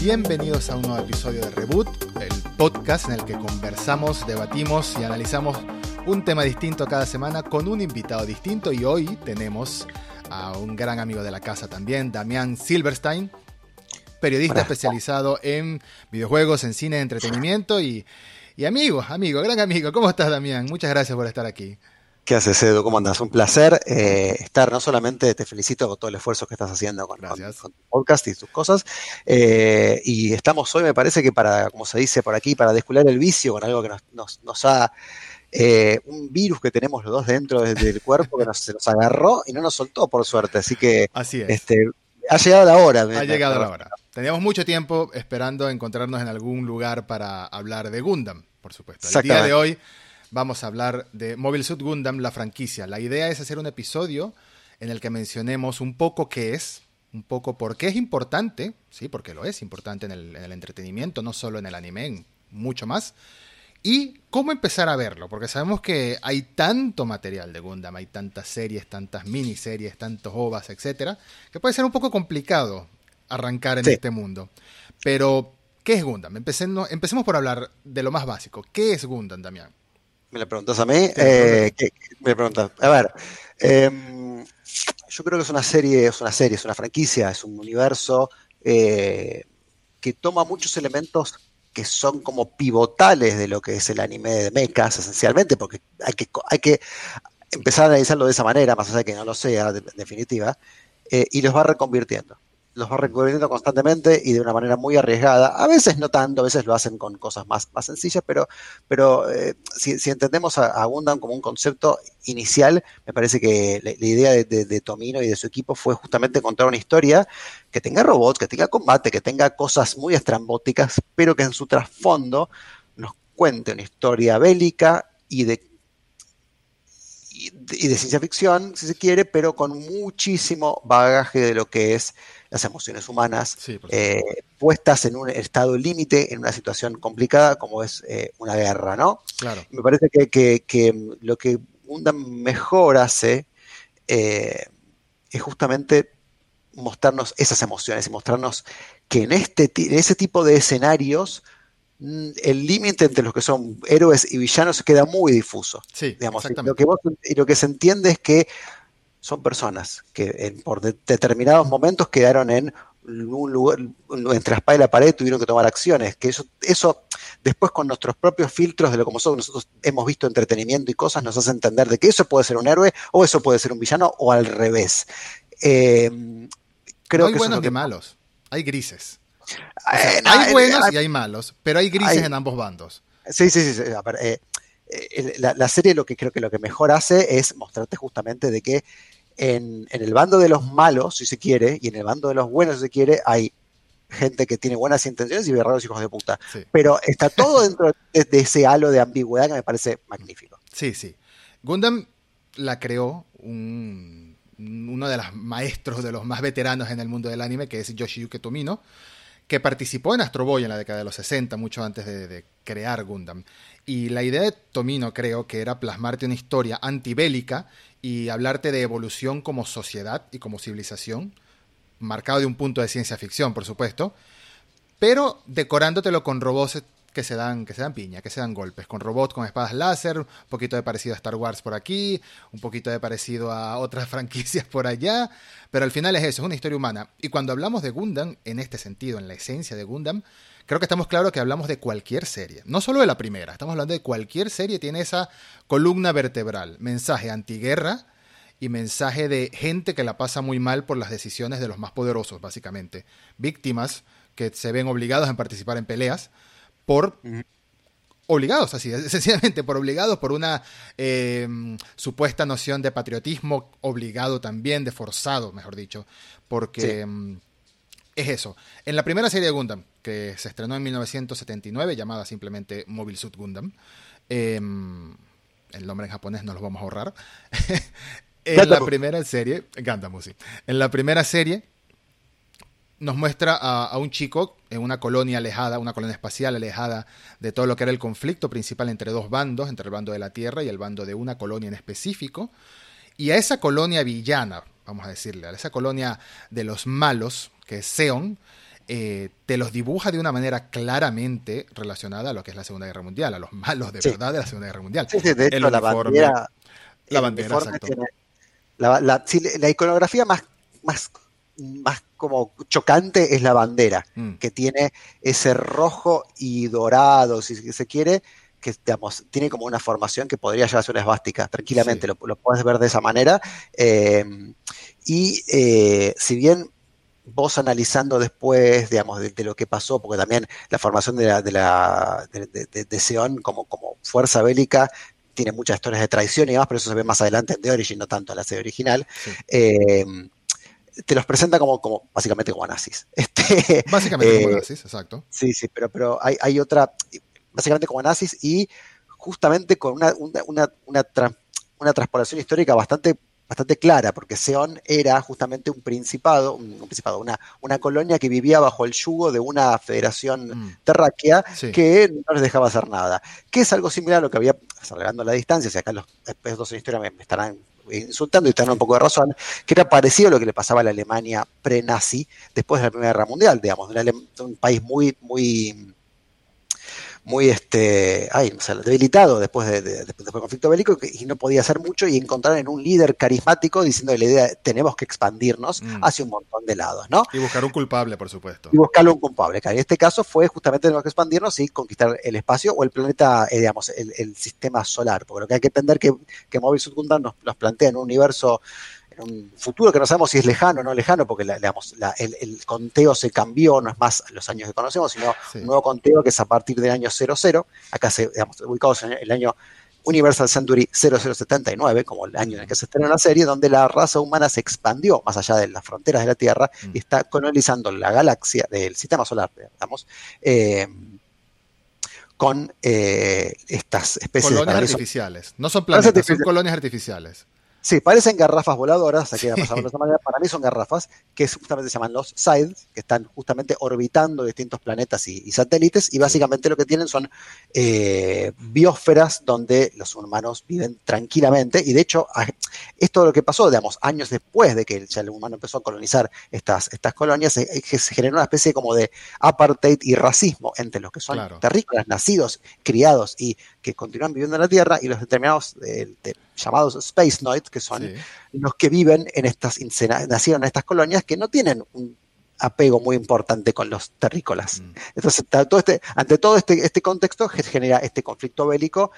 Bienvenidos a un nuevo episodio de Reboot, el podcast en el que conversamos, debatimos y analizamos un tema distinto cada semana con un invitado distinto y hoy tenemos a un gran amigo de la casa también, Damián Silverstein, periodista especializado en videojuegos, en cine, entretenimiento y, y amigo, amigo, gran amigo. ¿Cómo estás, Damián? Muchas gracias por estar aquí. ¿Qué haces, Edu? ¿Cómo andas? Un placer eh, estar. No solamente te felicito por todo el esfuerzo que estás haciendo con, tu podcast y tus cosas. Eh, y estamos hoy, me parece que para, como se dice por aquí, para descular el vicio con algo que nos, nos, ha. Eh, un virus que tenemos los dos dentro del cuerpo que nos, se nos agarró y no nos soltó, por suerte. Así que. Así es. Este, ha llegado la hora. Ha llegado la hora. Teníamos mucho tiempo esperando encontrarnos en algún lugar para hablar de Gundam, por supuesto. El día de hoy vamos a hablar de Mobile Suit Gundam, la franquicia. La idea es hacer un episodio en el que mencionemos un poco qué es, un poco por qué es importante, sí, porque lo es importante en el, entretenimiento, no solo en el anime, mucho más, y cómo empezar a verlo, porque sabemos que hay tanto material de Gundam, hay tantas series, tantas miniseries, tantos ovas, etcétera, que puede ser un poco complicado arrancar en este mundo. Pero, ¿qué es Gundam? Empecemos, empecemos por hablar de lo más básico. ¿Qué es Gundam, Damián? Me la preguntas a mí. Eh, me preguntas. A ver, em, yo creo que es una serie, es una serie, es una franquicia, es un universo eh, que toma muchos elementos que son como pivotales de lo que es el anime de mechas, esencialmente, porque hay que, hay que empezar a analizarlo de esa manera, más allá de que no lo sea, en definitiva, eh, y los va reconvirtiendo los va recubriendo constantemente y de una manera muy arriesgada. A veces no tanto, a veces lo hacen con cosas más, más sencillas, pero, pero eh, si, entendemos a, Gundam como un concepto inicial, me parece que la, idea de, Tomino y de su equipo fue justamente contar una historia que tenga robots, que tenga combate, que tenga cosas muy estrambóticas, pero que en su trasfondo nos cuente una historia bélica y de y de ciencia ficción, si se quiere, pero con muchísimo bagaje de lo que es las emociones humanas, eh, puestas en un estado límite, en una situación complicada como es eh, una guerra, ¿no? Claro. Me parece que, lo que Gundam mejor hace eh, es justamente mostrarnos esas emociones y mostrarnos que en, este, en ese tipo de escenarios mm, el límite entre los que son héroes y villanos queda muy difuso. Sí, digamos, lo, que y lo que se entiende es que son personas que por determinados momentos quedaron en un lugar, entre la espada y la pared, tuvieron que tomar acciones, que eso, eso después con nuestros propios filtros de lo que nosotros, hemos visto entretenimiento y cosas, nos hace entender de que eso puede ser un héroe o eso puede ser un villano o al revés. Eh, creo no hay buenos ni malos, hay grises. Eh, hay buenos y hay malos, pero hay grises en ambos bandos. Sí, sí, sí. Eh, la, la, serie lo que creo que lo que mejor hace es mostrarte justamente de que en, el bando de los malos, si se quiere, y en el bando de los buenos, si se quiere, hay gente que tiene buenas intenciones y verdaderos hijos de puta. Pero está todo dentro de, ese halo de ambigüedad que me parece magnífico. Sí, sí. Gundam la creó uno de los maestros, de los más veteranos en el mundo del anime, que es Yoshiyuki Tomino, que participó en Astro Boy en la década de los 60, mucho antes de, de, crear Gundam. Y la idea de Tomino, creo que era plasmarte una historia antibélica y hablarte de evolución como sociedad y como civilización, marcado de un punto de ciencia ficción, por supuesto, pero decorándotelo con robots que se dan, que se dan piña, que se dan golpes, con robots con espadas láser, un poquito de parecido a Star Wars por aquí, un poquito de parecido a otras franquicias por allá, pero al final es eso, es una historia humana. Y cuando hablamos de Gundam, en este sentido, en la esencia de Gundam, creo que estamos claros que hablamos de cualquier serie, no solo de la primera, estamos hablando de cualquier serie, tiene esa columna vertebral, mensaje antiguerra y mensaje de gente que la pasa muy mal por las decisiones de los más poderosos, básicamente. Víctimas que se ven obligados a participar en peleas por... Obligados, así, sencillamente por obligados, por una em, supuesta noción de patriotismo, obligado también, de forzado, mejor dicho, porque em, es eso. En la primera serie de Gundam, que se estrenó en 1979, llamada simplemente Mobile Suit Gundam, em, el nombre en japonés no lo vamos a ahorrar. en la primera serie, Gundam, sí. En la primera serie nos muestra a, un chico en una colonia alejada, una colonia espacial alejada de todo lo que era el conflicto principal entre dos bandos, entre el bando de la Tierra y el bando de una colonia en específico. Y a esa colonia villana, vamos a decirle, a esa colonia de los malos, que es Seon, eh, te los dibuja de una manera claramente relacionada a lo que es la Segunda Guerra Mundial, a los malos de verdad de la Segunda Guerra Mundial. Sí, de hecho, la bandera. La bandera, exacto. la, iconografía más, más, más como chocante es la bandera, mm. que tiene ese rojo y dorado, si se quiere, que digamos, tiene como una formación que podría llevarse una esvástica, tranquilamente, lo, puedes ver de esa manera. Eh, y eh, si bien vos analizando después, digamos, de, lo que pasó, porque también la formación de, la, de, la, de, como, como fuerza bélica tiene muchas historias de traición y demás, pero eso se ve más adelante en The Origin, no tanto en la serie original. Eh, te los presenta como, como básicamente como nazis. Este, básicamente como nazis, exacto. Sí, sí, pero, pero hay, hay otra, básicamente como nazis y justamente con una, una, una, una, transpolación histórica bastante bastante clara, porque Seón era justamente un principado, un, principado, una, una colonia que vivía bajo el yugo de una federación mm. terráquea que no les dejaba hacer nada. Que es algo similar a lo que había, salgando la distancia, si acá los expertos en historia me, estarán insultando y están un poco de razón, que era parecido a lo que le pasaba a la Alemania pre-nazi después de la Primera Guerra Mundial, digamos, un país muy, muy muy este, ay, debilitado después, de, después del conflicto bélico y no podía hacer mucho y encontrar en un líder carismático diciendo la idea tenemos que expandirnos mm. hacia un montón de lados, ¿no? Y buscar un culpable, por supuesto. Y buscar un culpable. en este caso fue justamente tenemos que expandirnos y conquistar el espacio o el planeta, eh, digamos, el, sistema solar, porque lo que hay que entender que, que Móvil Gundam nos, nos plantea en un universo un futuro que no sabemos si es lejano o no lejano, porque el, conteo se cambió, no es más los años que conocemos, sino un nuevo conteo que es a partir del año 00, acá se, digamos, ubicados en el año Universal Century 0079, como el año en el que se estrenó la serie, donde la raza humana se expandió más allá de las fronteras de la Tierra mm. y está colonizando la galaxia del sistema solar, digamos, eh, con eh, estas especies colonias de artificiales. No son planetas, son colonias artificiales. Sí, parecen garrafas voladoras, aquí de esa manera, para mí son garrafas, que justamente se llaman los SIDES, que están justamente orbitando distintos planetas y, satélites, y básicamente lo que tienen son eh, biosferas donde los humanos viven tranquilamente, y de hecho, esto lo que pasó, digamos, años después de que el, humano empezó a colonizar estas, estas colonias, se, se, generó una especie como de apartheid y racismo entre los que son terrícolas, nacidos, criados y que continúan viviendo en la Tierra, y los determinados llamados Space Noid, que son los que viven en estas, nacieron en estas colonias que no tienen un apego muy importante con los terrícolas. Mm. Entonces, todo este, ante todo este, este contexto genera este conflicto bélico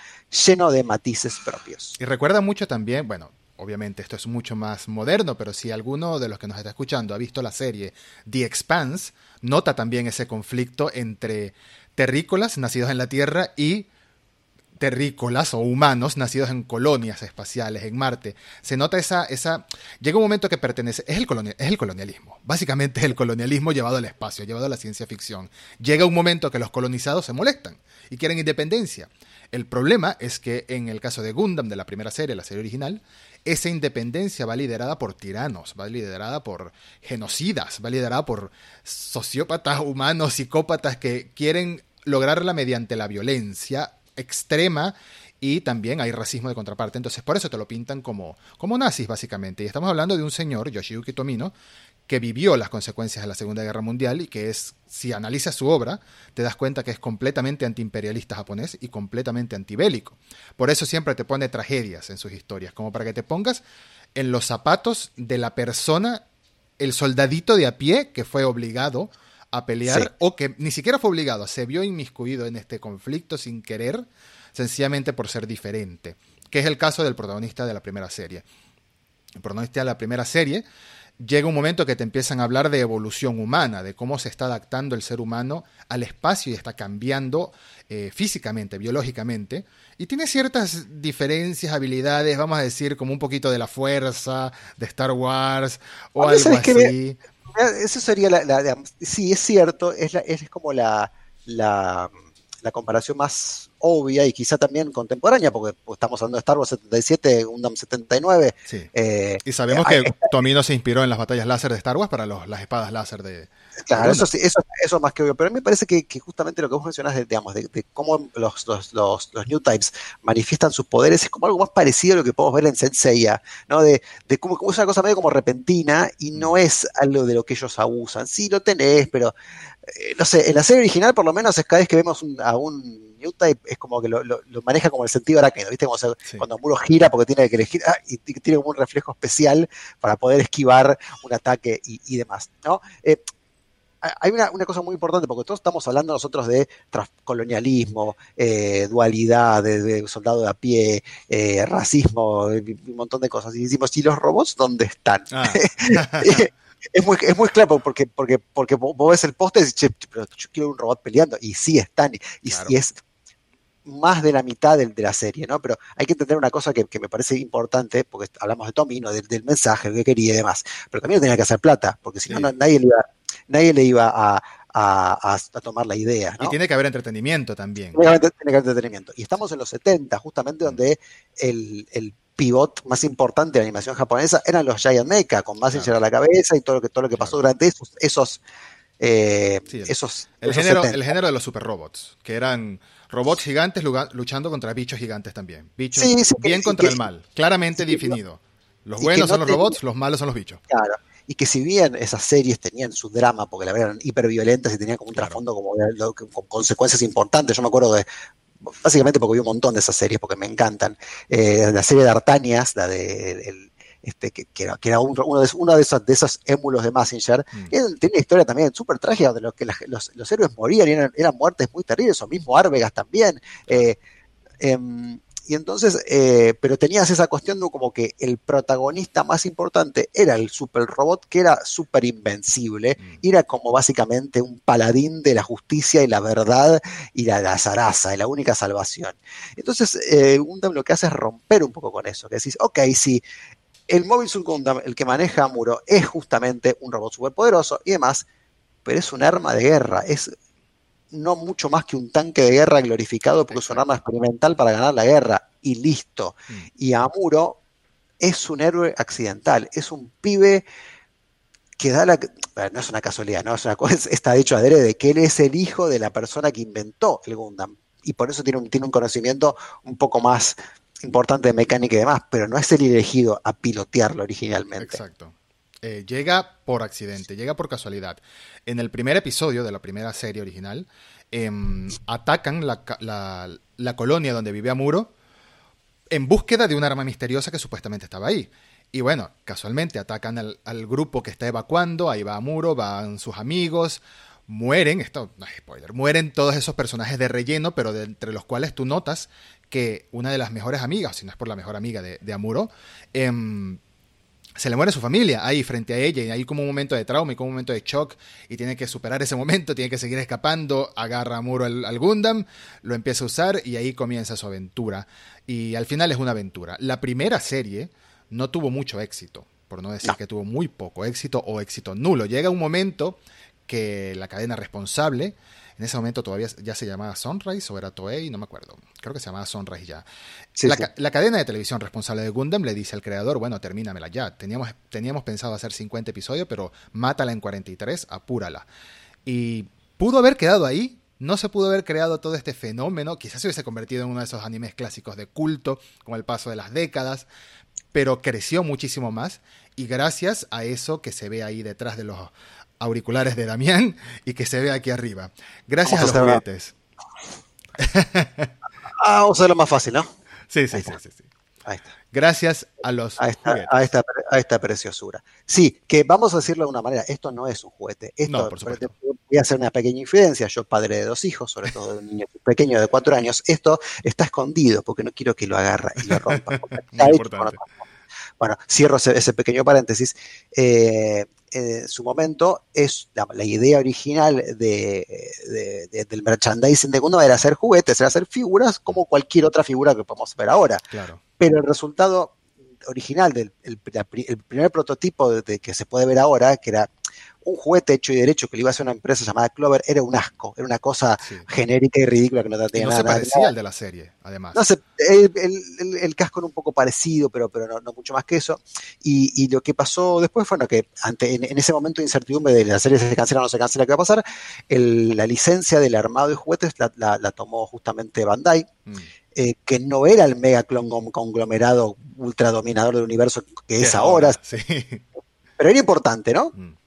lleno de matices propios. Y recuerda mucho también, bueno, obviamente esto es mucho más moderno, pero si alguno de los que nos está escuchando ha visto la serie The Expanse, nota también ese conflicto entre terrícolas nacidos en la Tierra y terrícolas o humanos nacidos en colonias espaciales, en Marte. Se nota esa, esa... Llega un momento que pertenece... Es el, es el colonialismo. Básicamente es el colonialismo llevado al espacio, llevado a la ciencia ficción. Llega un momento que los colonizados se molestan y quieren independencia. El problema es que en el caso de Gundam, de la primera serie, la serie original, esa independencia va liderada por tiranos, va liderada por genocidas, va liderada por sociópatas humanos, psicópatas que quieren lograrla mediante la violencia extrema y también hay racismo de contraparte. Entonces, por eso te lo pintan como, como nazis, básicamente. Y estamos hablando de un señor, Yoshiyuki Tomino, que vivió las consecuencias de la Segunda Guerra Mundial y que es, si analizas su obra, te das cuenta que es completamente antiimperialista japonés y completamente antibélico. Por eso siempre te pone tragedias en sus historias, como para que te pongas en los zapatos de la persona, el soldadito de a pie que fue obligado a pelear o que ni siquiera fue obligado, se vio inmiscuido en este conflicto sin querer, sencillamente por ser diferente, que es el caso del protagonista de la primera serie. El protagonista de la primera serie llega un momento que te empiezan a hablar de evolución humana, de cómo se está adaptando el ser humano al espacio y está cambiando eh, físicamente, biológicamente, y tiene ciertas diferencias, habilidades, vamos a decir, como un poquito de la fuerza, de Star Wars o algo así. Eso sería la, sí, es cierto, es, es como la, la, comparación más, obvia y quizá también contemporánea, porque pues, estamos hablando de Star Wars 77, Gundam 79. Sí. Eh, y sabemos que Tomino se inspiró en las batallas láser de Star Wars para los, las espadas láser de. Claro, eso, sí, eso, eso es más que obvio. Pero a mí me parece que, justamente lo que vos mencionás, de, digamos, de, cómo los, los, los, New Types manifiestan sus poderes es como algo más parecido a lo que podemos ver en Senseiya, ¿no? De, de cómo, es una cosa medio como repentina y no mm. es algo de lo que ellos abusan. Sí, lo tenés, pero eh, no sé, en la serie original por lo menos es cada vez que vemos a un New Type es como que lo, maneja como el sentido arácnido, ¿viste? Como cuando Muro gira porque tiene que elegir ah, y tiene como un reflejo especial para poder esquivar un ataque y, demás, ¿no? Eh, hay una, cosa muy importante, porque todos estamos hablando nosotros de colonialismo, eh, dualidad, de, soldado de a pie, racismo, un montón de cosas. Y decimos, ¿y los robots dónde están? Ah. es muy, es muy claro porque, porque, porque vos ves el poste y dices, pero yo quiero un robot peleando, y sí están, y, es más de la mitad de, de, la serie, ¿no? Pero hay que entender una cosa que, me parece importante, porque hablamos de Tommy, ¿no? Del, mensaje, que quería y demás, pero también tenía que hacer plata, porque si no, nadie le iba, nadie le iba a, a, tomar la idea. Y tiene que haber entretenimiento también. Tiene que haber, entretenimiento. Y estamos en los 70, justamente donde el, el pivot más importante de la animación japonesa eran los Giant Mecha, con Massinger a la cabeza y todo lo que, todo lo que pasó durante esos, esos, eh, esos, el, género, el género de los super robots, que eran robots gigantes luchando contra bichos gigantes también. Bichos bien contra el mal, claramente definido. Los buenos son los robots, los malos son los bichos. Claro. Y que si bien esas series tenían su drama, porque la verdad eran hiperviolentas y tenían como un trasfondo como con consecuencias importantes. Yo me acuerdo de básicamente porque vi un montón de esas series porque me encantan. Eh, la serie de Artanias, la de este, que, era, uno, de, uno de, esos, de esos émulos de Massinger, mm. tenía una historia también súper trágica de los que los, los, héroes morían y eran, eran, muertes muy terribles, o mismo Arvegas también. Eh, em, y entonces, eh, pero tenías esa cuestión de como que el protagonista más importante era el super robot que era súper invencible, mm. era como básicamente un paladín de la justicia y la verdad y la, la zaraza, y la única salvación. Entonces, eh, Gundam lo que hace es romper un poco con eso, que decís, ok, si el móvil Gundam, el que maneja Muro, es justamente un robot superpoderoso y demás, pero es un arma de guerra, es no mucho más que un tanque de guerra glorificado porque es un arma experimental para ganar la guerra y listo. Mm. Y Amuro es un héroe accidental, es un pibe que da la... No es una casualidad, ¿no? Es una cosa, está dicho adrede, que él es el hijo de la persona que inventó el Gundam. Y por eso tiene un, tiene un conocimiento un poco más importante de mecánica y demás, pero no es el elegido a pilotearlo originalmente. Exacto. Eh, llega por accidente, llega por casualidad. En el primer episodio de la primera serie original, em, atacan la, colonia donde vive Amuro en búsqueda de un arma misteriosa que supuestamente estaba ahí. Y bueno, casualmente atacan al, grupo que está evacuando, ahí va Amuro, van sus amigos, mueren, esto no es spoiler, mueren todos esos personajes de relleno, pero de, entre los cuales tú notas que una de las mejores amigas, si no es por la mejor amiga de, Amuro, em, se le muere su familia ahí frente a ella y hay como un momento de trauma y como un momento de shock y tiene que superar ese momento, tiene que seguir escapando, agarra a Muro al, Gundam, lo empieza a usar y ahí comienza su aventura. Y al final es una aventura. La primera serie no tuvo mucho éxito, por no decir que tuvo muy poco éxito o éxito nulo. Llega un momento que la cadena responsable en ese momento todavía ya se llamaba Sunrise o era Toei, no me acuerdo. Creo que se llamaba Sunrise ya. la, cadena de televisión responsable de Gundam le dice al creador, bueno, termínamela ya. Teníamos, teníamos pensado hacer 50 episodios, pero mátala en 43, apúrala. Y pudo haber quedado ahí, no se pudo haber creado todo este fenómeno, quizás se hubiese convertido en uno de esos animes clásicos de culto con el paso de las décadas, pero creció muchísimo más y gracias a eso que se ve ahí detrás de los auriculares de Damián y que se ve aquí arriba. Gracias a los juguetes. ah, vamos a lo más fácil, ¿no? Sí, sí, sí, sí, Ahí está. Gracias a los a esta, juguetes. A esta, preciosura. Sí, que vamos a decirlo de una manera, esto no es un juguete. Esto, no, por supuesto. Voy a hacer una pequeña infidencia, yo padre de dos hijos, sobre todo de un niño pequeño de cuatro años, esto está escondido porque no quiero que lo agarre y lo rompa. Muy importante. Bueno, cierro ese, pequeño paréntesis. Eh, en su momento, es la, idea original de, del merchandising de Gundam era hacer juguetes, era hacer figuras como cualquier otra figura que podemos ver ahora. Claro. Pero el resultado original del el, primer prototipo de, que se puede ver ahora, que era un juguete hecho y derecho que le iba a hacer una empresa llamada Clover era un asco, era una cosa genérica y ridícula que no tenía y no nada. se parecía al de la serie, además. No sé, el, el, el, casco era un poco parecido, pero, pero no, no mucho más que eso. Y, y, lo que pasó después fue bueno, que ante, en, en, ese momento de incertidumbre de la serie se cancela o no se cancela, ¿qué va a pasar? la licencia del armado de juguetes la, la, la tomó justamente Bandai. Mm. Eh, que no era el mega conglomerado ultra dominador del universo que es ahora, sí. pero era importante, ¿no? Mm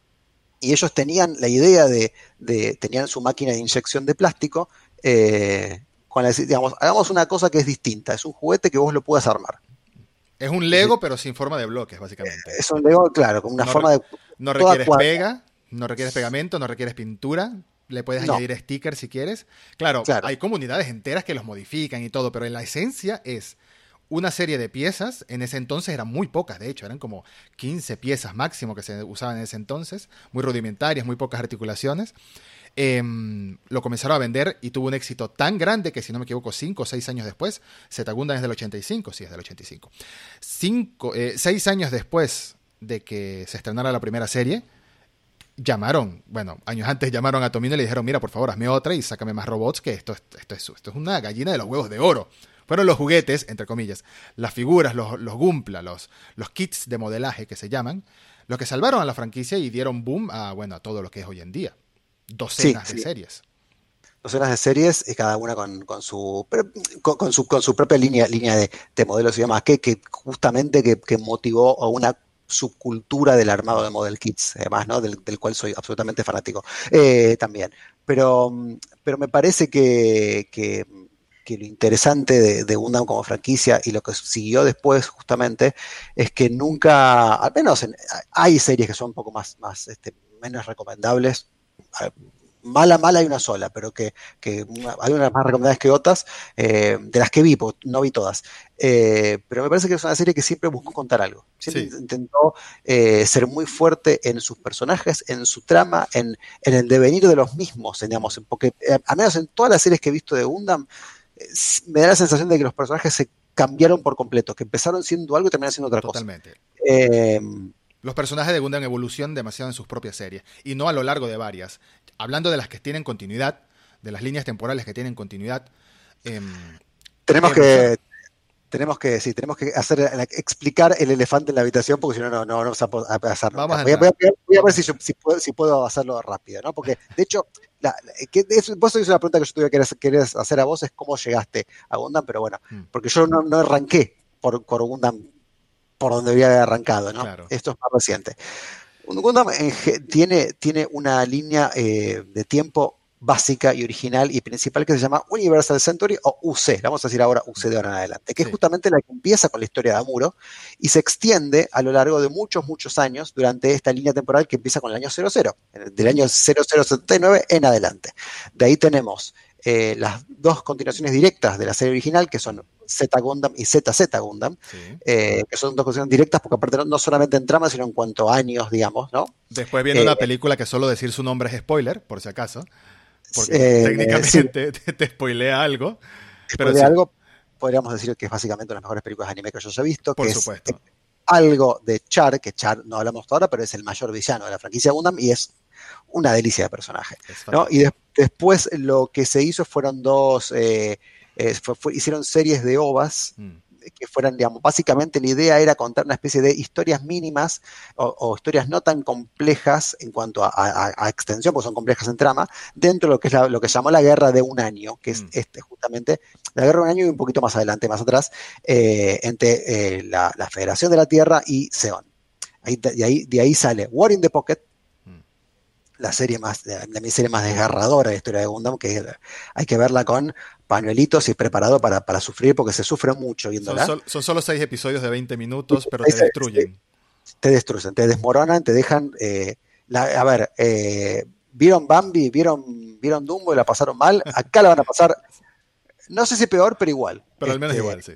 y ellos tenían la idea de, de, tenían su máquina de inyección de plástico, eh, con la, digamos, hagamos una cosa que es distinta, es un juguete que vos lo puedas armar. Es un Lego, pero sin forma de bloques, básicamente. Es un Lego, claro, con una no forma de... No requieres pega, no requieres pegamento, no requieres pintura, le puedes no. añadir stickers si quieres. Claro, claro, hay comunidades enteras que los modifican y todo, pero en la esencia es una serie de piezas, en ese entonces eran muy pocas, de hecho, eran como 15 piezas máximo que se usaban en ese entonces, muy rudimentarias, muy pocas articulaciones. Eh, lo comenzaron a vender y tuvo un éxito tan grande que, si no me equivoco, 5 o 6 años después, Zetagunda es del 85, sí, es del 85. 6 eh, años después de que se estrenara la primera serie, llamaron, bueno, años antes llamaron a Tomino y le dijeron, mira, por favor, hazme otra y sácame más robots, que esto, esto, es, esto es una gallina de los huevos de oro. Fueron los juguetes, entre comillas, las figuras, los, los Gumpla, los, los kits de modelaje que se llaman, los que salvaron a la franquicia y dieron boom a, bueno, a todo lo que es hoy en día. Docenas sí, de sí. series. Docenas de series y cada una con, con su, con, con, su, con su propia línea, línea de, de modelos y demás, que, que justamente que, que motivó a una subcultura del armado de Model Kits, además, ¿no? Del, cual soy absolutamente fanático eh, también. Pero, pero me parece que, que lo interesante de, de, Gundam como franquicia y lo que siguió después justamente es que nunca, al menos en, hay series que son un poco más, más este, menos recomendables. Mala, mala hay una sola, pero que, que hay unas más recomendadas que otras, eh, de las que vi, porque no vi todas. Eh, pero me parece que es una serie que siempre buscó contar algo. Siempre sí. intentó eh, ser muy fuerte en sus personajes, en su trama, en, en el devenir de los mismos, digamos, porque al menos en todas las series que he visto de Gundam, me da la sensación de que los personajes se cambiaron por completo, que empezaron siendo algo y terminaron siendo otra Totalmente. cosa. Eh, los personajes de Gundam evolucionan demasiado en sus propias series y no a lo largo de varias. Hablando de las que tienen continuidad, de las líneas temporales que tienen continuidad. Eh, tenemos que tenemos que sí, tenemos que hacer explicar el elefante en la habitación porque si no no no vamos a pasar. Vamos a voy, a, voy, a, voy, a, ver si, yo, si, puedo, si puedo hacerlo rápido, ¿no? Porque de hecho la, que es, vos hizo una pregunta que yo tuve que querer hacer a vos es cómo llegaste a Gundam, pero bueno, mm. porque yo no, no arranqué por, por Gundam por donde había arrancado, ¿no? Claro. Esto es más reciente. Gundam tiene, tiene una línea eh, de tiempo básica y original y principal que se llama Universal Century o UC, vamos a decir ahora UC de ahora en adelante, que sí. es justamente la que empieza con la historia de Amuro y se extiende a lo largo de muchos, muchos años durante esta línea temporal que empieza con el año 00, del año 0079 en adelante. De ahí tenemos eh, las dos continuaciones directas de la serie original, que son Z Gundam y ZZ Gundam, sí. eh, que son dos continuaciones directas, porque aparte no, no, solamente en trama, sino en cuanto a años, digamos, ¿no? Después viene eh, una película que solo decir su nombre es spoiler, por si acaso porque eh, técnicamente sí. te, te, spoilea algo. Pero sí. algo, podríamos decir que es básicamente una de las mejores películas de anime que yo haya visto. Por que supuesto. Es algo de Char, que Char no hablamos ahora, pero es el mayor villano de la franquicia Gundam y es una delicia de personaje. ¿no? Y de, después lo que se hizo fueron dos, eh, eh, fue, fue, hicieron series de ovas. Mm que fueran, digamos, básicamente la idea era contar una especie de historias mínimas o, o historias no tan complejas en cuanto a, a, a, extensión, porque son complejas en trama, dentro de lo que es la, lo que llamó la guerra de un año, que es mm. este justamente, la guerra de un año y un poquito más adelante, más atrás, eh, entre eh, la, la, Federación de la Tierra y Seon. Ahí, de, ahí, de ahí sale War in the Pocket, la serie más, la, la serie más desgarradora de la historia de Gundam, que hay que verla con pañuelitos y preparado para, para sufrir, porque se sufre mucho viéndola. Son, sol, son solo seis episodios de 20 minutos, pero te destruyen. Te, destruyen, te desmoronan, te dejan... Eh, la, a ver, eh, ¿vieron Bambi? ¿Vieron, ¿Vieron Dumbo y la pasaron mal? Acá la van a pasar, no sé si peor, pero igual. Pero al menos este, igual, sí.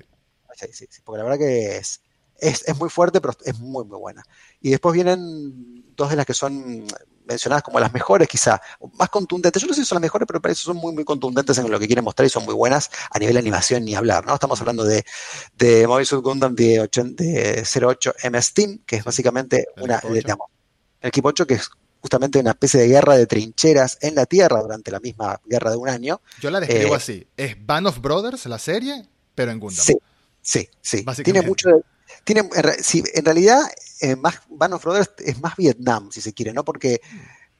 Sí, sí, sí. Porque la verdad que es, es, es muy fuerte, pero es muy, muy buena. Y después vienen dos de las que son mencionadas como las mejores, quizá, más contundentes. Yo no sé si son las mejores, pero para eso son muy, muy contundentes en lo que quieren mostrar y son muy buenas a nivel de animación ni hablar, ¿no? Estamos hablando de, de Mobile Suit Gundam de, de 08 MS Team, que es básicamente el una, equipo digamos, el equipo 8 que es justamente una especie de guerra de trincheras en la Tierra durante la misma guerra de un año. Yo la describo eh, así, es Band of Brothers, la serie, pero en Gundam. Sí, sí, sí. Tiene mucho... Tiene, en, realidad, eh, más, Band of Brothers es más Vietnam, si se quiere, ¿no? Porque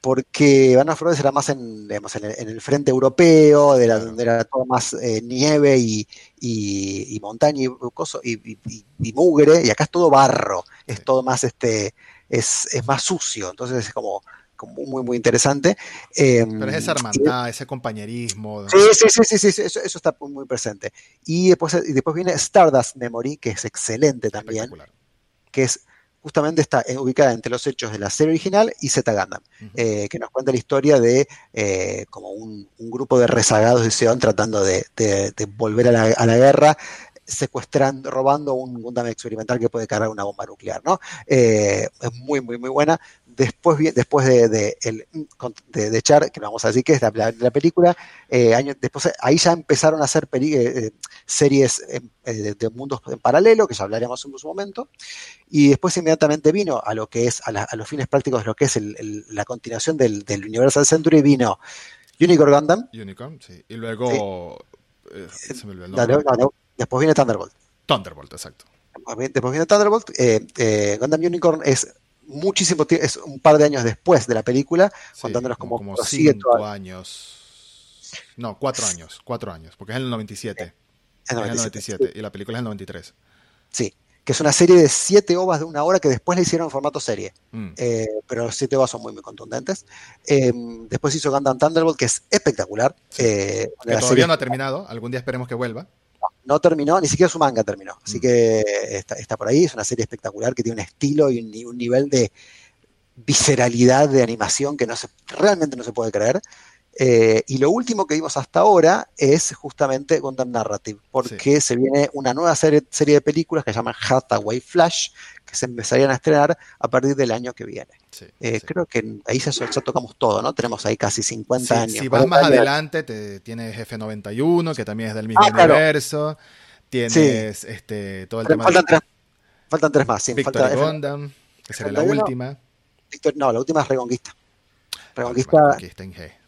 porque Band of Brothers era más en, en, el, frente europeo, de la, donde era todo más eh, nieve y, y, montaña y, y, mugre, y acá es todo barro, es todo más este, es, es más sucio, entonces es como, muy, muy interesante. Em, Pero es esa hermandad, ese compañerismo. Sí, sí, sí, sí, sí eso, está muy presente. Y después, y después viene Stardust Memory, que es excelente también, que es justamente está eh, ubicada entre los hechos de la serie original y Z Gundam, eh, que nos cuenta la historia de eh, como un, grupo de rezagados de Seon tratando de, volver a la, guerra, secuestrando, robando un Gundam experimental que puede cargar una bomba nuclear, ¿no? es muy, muy, muy buena. Después, después de, de, de, Char, que vamos a decir que es la, la película, años después ahí ya empezaron a hacer series de, mundos en paralelo, que ya hablaremos en su momento, y después inmediatamente vino a lo que es, a, los fines prácticos, lo que es la continuación del, Universal Century, vino Unicorn Gundam. Unicorn, sí. Y luego... Eh, se me olvidó el nombre. después viene Thunderbolt. Thunderbolt, exacto. Después viene Thunderbolt. Eh, eh, Gundam Unicorn es muchísimo tiempo, es un par de años después de la película, contándonos como, como cinco años. No, cuatro años, cuatro años, porque es en el 97. En el 97, y la película es el 93. Sí, que es una serie de siete ovas de una hora que después la hicieron en formato serie. Mm. Eh, pero los siete ovas son muy, muy contundentes. Eh, después hizo Gundam Thunderbolt, que es espectacular. Eh, que todavía no ha terminado, algún día esperemos que vuelva. No, terminó, ni siquiera su manga terminó. Así mm. que está, por ahí, es una serie espectacular que tiene un estilo y un, nivel de visceralidad de animación que no se, realmente no se puede creer. Eh, y lo último que vimos hasta ahora es justamente Gundam Narrative, porque se viene una nueva serie, serie, de películas que se llaman Hathaway Flash, que se empezarían a estrenar a partir del año que viene. Eh, creo que ahí ya, tocamos todo, ¿no? Tenemos ahí casi 50 años. Si vas más adelante, te, tienes F91, que también es del mismo ah, universo. Tienes este, todo el tema faltan, tres, faltan tres más. Sí, Victory Gundam, que será la última. no, la última es Reconquista. Reconquista, Reconquista en G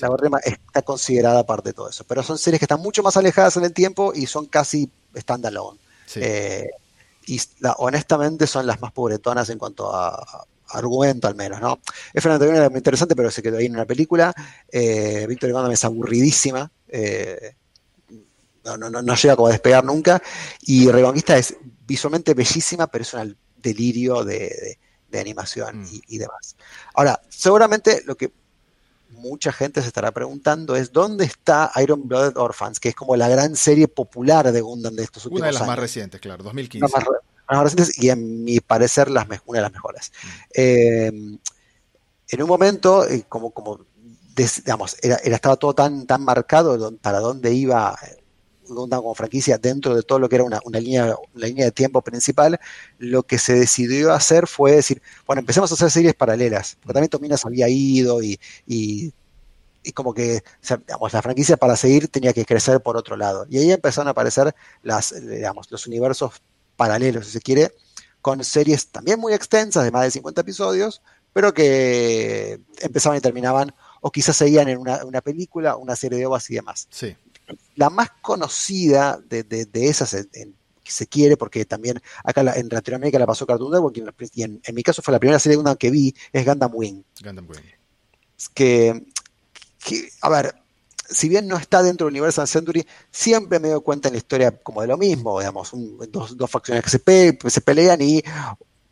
la Barrema está considerada parte de todo eso. Pero son series que están mucho más alejadas en el tiempo y son casi standalone. Eh, y honestamente son las más pobretonas en cuanto a, argumento al menos, ¿no? F91 era muy interesante, pero se quedó ahí en una película. Eh, Víctor Iván es aburridísima. Eh, no, no, no, llega como a despegar nunca. Y Reconquista es visualmente bellísima, pero es un delirio de, animación mm. y, y, demás. Ahora, seguramente lo que mucha gente se estará preguntando es dónde está Iron Blooded Orphans, que es como la gran serie popular de Gundam de estos últimos años. Una de las más recientes, claro, 2015. Las más, recientes y en mi parecer las, una de las mejores. Mm. Eh, en un momento, eh, como, como digamos, era, estaba todo tan, tan marcado para dónde iba Gundam como franquicia dentro de todo lo que era una, línea, línea de tiempo principal, lo que se decidió hacer fue decir, bueno, empecemos a hacer series paralelas, porque también Tominas había ido y, y, como que digamos, la franquicia para seguir tenía que crecer por otro lado. Y ahí empezaron a aparecer las, digamos, los universos paralelos, si se quiere, con series también muy extensas, de más de 50 episodios, pero que empezaban y terminaban, o quizás seguían en una, una película, una serie de ovas y demás. Sí la más conocida de, esas, en, se quiere, porque también acá en Latinoamérica la pasó Cartoon Network, y en, mi caso fue la primera serie que vi, es Gundam Wing. Gundam Wing. Que, a ver, si bien no está dentro del Universal Century, siempre me doy cuenta en la historia como de lo mismo, digamos, dos, dos, facciones que se, se pelean y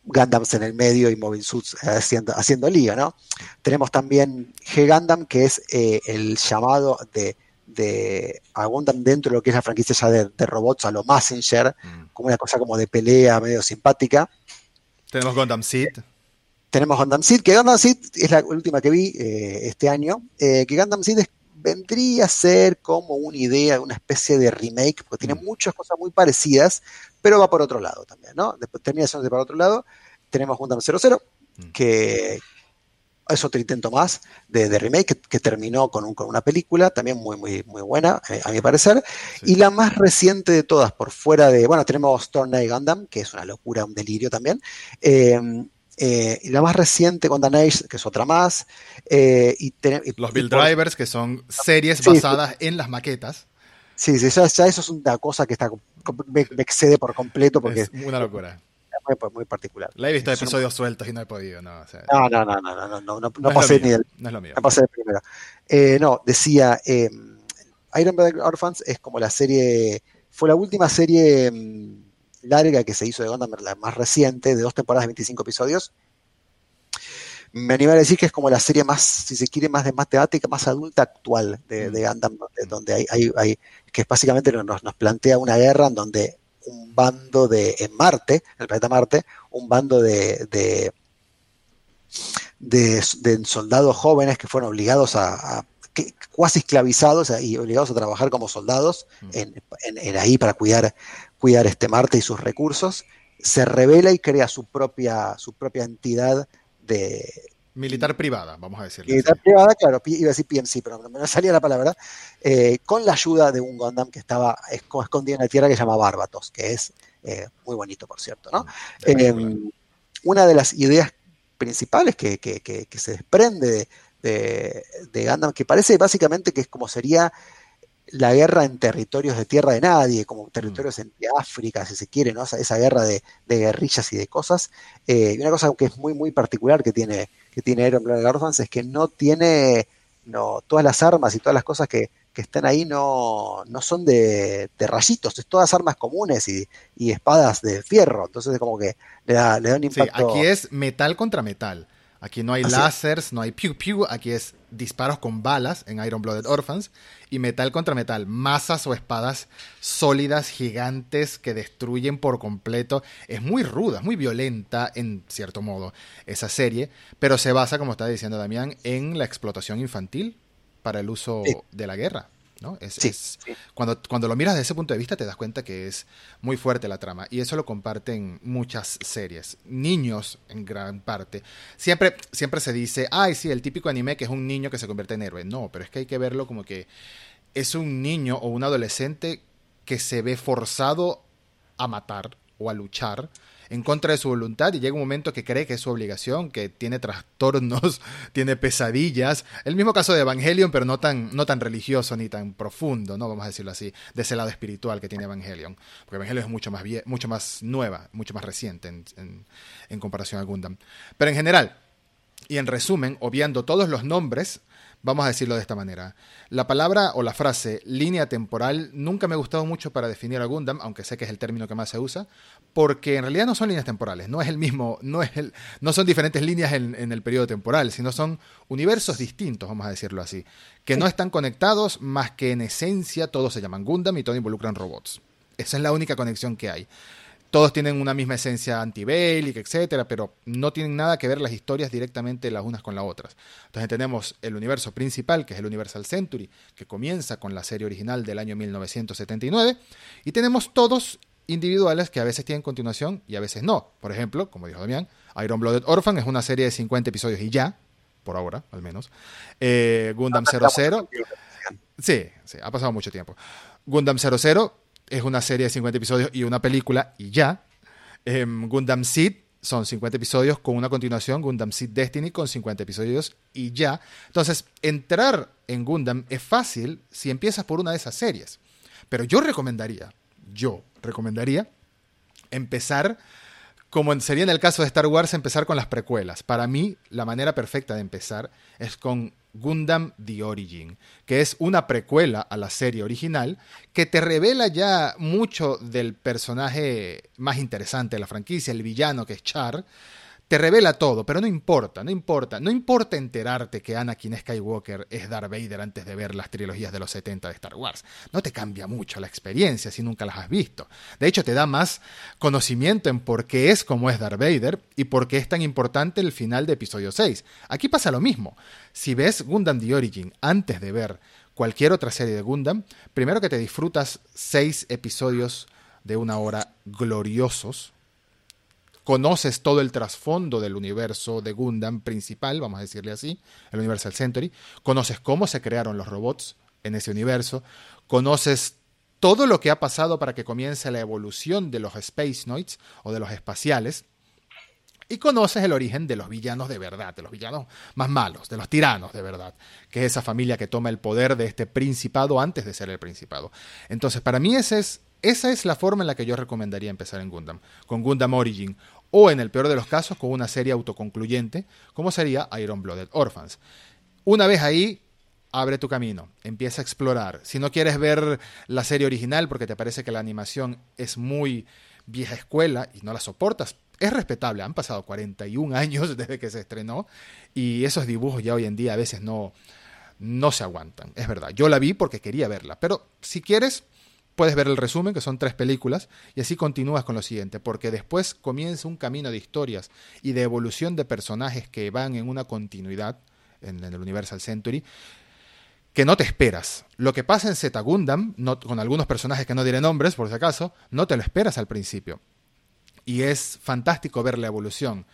Gundams en el medio y Mobile Suits haciendo, haciendo lío, ¿no? Tenemos también G Gundam, que es eh, el llamado de de a dentro de lo que es la franquicia ya de, robots a lo Messenger, mm. como una cosa como de pelea medio simpática. Tenemos Gundam Seed. Tenemos Gundam Seed, que Gundam Seed es la última que vi eh, este año, eh, que Gundam Seed vendría a ser como una idea, una especie de remake, porque tiene mm. muchas cosas muy parecidas, pero va por otro lado también, ¿no? Después termina de por otro lado. Tenemos Gundam 00, mm. que, es otro intento más de, remake que, terminó con, con, una película también muy, muy, muy buena, eh, a mi parecer. Y la más reciente de todas, por fuera de. Bueno, tenemos Tornado Gundam, que es una locura, un delirio también. Eh, y la más reciente, Gundam Age, que es otra más. y, Los Bill Drivers, que son series basadas en las maquetas. Sí, sí, ya, eso es una cosa que está me, excede por completo porque es una locura muy, pues, muy particular. La he visto episodios sueltos y no he podido, no. no, no, no, no, no, no, no, no pasé ni el. No es lo mío. No pasé de primero. Eh, no, decía. Eh, Iron Blooded Orphans es como la serie. Fue la última serie em, larga que se hizo de Gundam, la más reciente, de dos temporadas de 25 episodios. Me animé a decir que es como la serie más, si se quiere, más de más teática, más adulta actual de, de mm. Gundam, donde, mm. donde hay, hay, hay, que básicamente nos, nos plantea una guerra en donde bando de, en Marte, en el planeta Marte, un bando de, de, de, soldados jóvenes que fueron obligados a, que, cuasi esclavizados y obligados a trabajar como soldados mm. en, en, ahí para cuidar, cuidar este Marte y sus recursos, se revela y crea su propia, su propia entidad de, Militar privada, vamos a decirlo. Militar privada, claro, iba a decir PMC, pero no salía la palabra, eh, con la ayuda de un Gundam que estaba escondido en la tierra que se llama Barbatos, que es eh, muy bonito, por cierto. ¿no? Em, una de las ideas principales que, se desprende de, de, Gundam, que parece básicamente que es como sería la guerra en territorios de tierra de nadie, como territorios mm. en África, si se quiere, ¿no? esa, guerra de, guerrillas y de cosas. Eh, y una cosa que es muy, muy particular que tiene, que tiene Iron Blooded Orphans es que no tiene, no, todas las armas y todas las cosas que, están ahí no, no son de, rayitos, es todas armas comunes y, y, espadas de fierro. Entonces es como que le da, le da un impacto. aquí es metal contra metal. Aquí no hay láseres, no hay piu piu, aquí es disparos con balas en Iron Blooded Orphans y metal contra metal, masas o espadas sólidas, gigantes, que destruyen por completo. Es muy ruda, es muy violenta en cierto modo esa serie, pero se basa, como está diciendo Damián, en la explotación infantil para el uso de la guerra. ¿No? Es, Cuando, cuando lo miras desde ese punto de vista te das cuenta que es muy fuerte la trama y eso lo comparten muchas series. Niños en gran parte. Siempre, siempre se dice, ay, sí, el típico anime que es un niño que se convierte en héroe. No, pero es que hay que verlo como que es un niño o un adolescente que se ve forzado a matar o a luchar en contra de su voluntad y llega un momento que cree que es su obligación, que tiene trastornos, tiene pesadillas. El mismo caso de Evangelion, pero no tan, no tan religioso ni tan profundo, ¿no? Vamos a decirlo así, de ese lado espiritual que tiene Evangelion. Porque Evangelion es mucho más, mucho más nueva, mucho más reciente en, en comparación a Gundam. Pero en general, y en resumen, obviando todos los nombres, Vamos a decirlo de esta manera. La palabra o la frase línea temporal nunca me ha gustado mucho para definir a Gundam, aunque sé que es el término que más se usa, porque en realidad no son líneas temporales, no es el mismo, no, es el, no son diferentes líneas en, el periodo temporal, sino son universos distintos, vamos a decirlo así, que no están conectados más que en esencia todos se llaman Gundam y todos involucran robots. Esa es la única conexión que hay todos tienen una misma esencia antibélica, etcétera, pero no tienen nada que ver las historias directamente las unas con las otras. Entonces tenemos el universo principal, que es el Universal Century, que comienza con la serie original del año 1979, y tenemos todos individuales que a veces tienen continuación y a veces no. Por ejemplo, como dijo Damián, Iron Blooded Orphan es una serie de 50 episodios y ya, por ahora al menos. Eh, Gundam 00. Sí, sí, ha pasado mucho tiempo. Gundam 00 es una serie de 50 episodios y una película y ya. Em, Gundam Seed son 50 episodios con una continuación, Gundam Seed Destiny con 50 episodios y ya. Entonces, entrar en Gundam es fácil si empiezas por una de esas series. Pero yo recomendaría, yo recomendaría empezar, como sería en el caso de Star Wars, empezar con las precuelas. Para mí, la manera perfecta de empezar es con Gundam The Origin, que es una precuela a la serie original que te revela ya mucho del personaje más interesante de la franquicia, el villano que es Char, te revela todo, pero no importa, no importa, no importa enterarte que Anakin Skywalker es Darth Vader antes de ver las trilogías de los 70 de Star Wars. No te cambia mucho la experiencia si nunca las has visto. De hecho, te da más conocimiento en por qué es como es Darth Vader y por qué es tan importante el final de episodio 6. Aquí pasa lo mismo. Si ves Gundam The Origin antes de ver cualquier otra serie de Gundam, primero que te disfrutas seis episodios de una hora gloriosos, conoces todo el trasfondo del universo de Gundam principal, vamos a decirle así, el Universal Century, conoces cómo se crearon los robots en ese universo, conoces todo lo que ha pasado para que comience la evolución de los Space Knights o de los espaciales, y conoces el origen de los villanos de verdad, de los villanos más malos, de los tiranos de verdad, que es esa familia que toma el poder de este principado antes de ser el principado. Entonces, para mí ese es, esa es la forma en la que yo recomendaría empezar en Gundam, con Gundam Origin, o en el peor de los casos, con una serie autoconcluyente, como sería Iron Blooded Orphans. Una vez ahí, abre tu camino, empieza a explorar. Si no quieres ver la serie original porque te parece que la animación es muy vieja escuela y no la soportas, es respetable. Han pasado 41 años desde que se estrenó y esos dibujos ya hoy en día a veces no, no se aguantan. Es verdad, yo la vi porque quería verla, pero si quieres... Puedes ver el resumen, que son tres películas, y así continúas con lo siguiente, porque después comienza un camino de historias y de evolución de personajes que van en una continuidad en, el Universal Century, que no te esperas. Lo que pasa en Z Gundam, con algunos personajes que no diré nombres, por si acaso, no te lo esperas al principio. Y es fantástico ver la evolución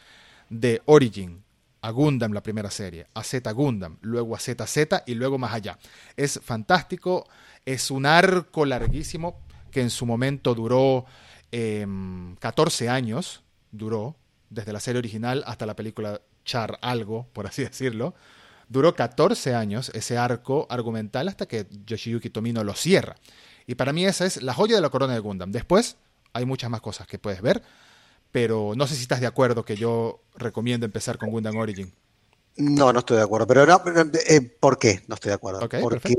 de Origin a Gundam, la primera serie, a Z Gundam, luego a ZZ y luego más allá. Es fantástico, es un arco larguísimo que en su momento duró 14 em, años, duró, desde la serie original hasta la película Char Algo, por así decirlo. Duró 14 años ese arco argumental hasta que Yoshiyuki Tomino lo cierra. Y para mí esa es la joya de la corona de Gundam. Después hay muchas más cosas que puedes ver, pero no sé si estás de acuerdo que yo recomiendo empezar con Gundam Origin. No, no estoy de acuerdo, pero no, eh, ¿por qué no estoy de acuerdo? Okay, Porque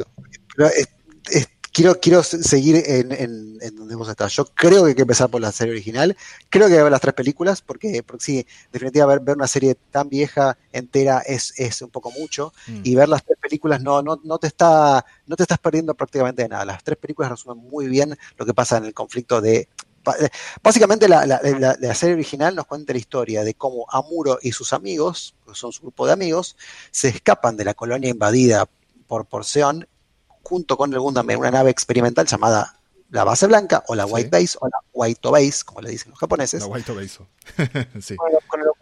quiero, quiero seguir en, en, donde hemos estado. Yo creo que hay que empezar por la serie original. Creo que hay que ver las tres películas, porque, porque sí, definitivamente ver, ver, una serie tan vieja entera es, es un poco mucho. Mm. Y ver las tres películas no, no, no, te está, no te estás perdiendo prácticamente de nada. Las tres películas resumen muy bien lo que pasa en el conflicto de básicamente la, la, serie original nos cuenta la historia de cómo Amuro y sus amigos, que son su grupo de amigos, se escapan de la colonia invadida por Porceón junto con el Gundam en una nave experimental llamada la base blanca o la White Base o la White Base, como le dicen los japoneses. La White Base. sí.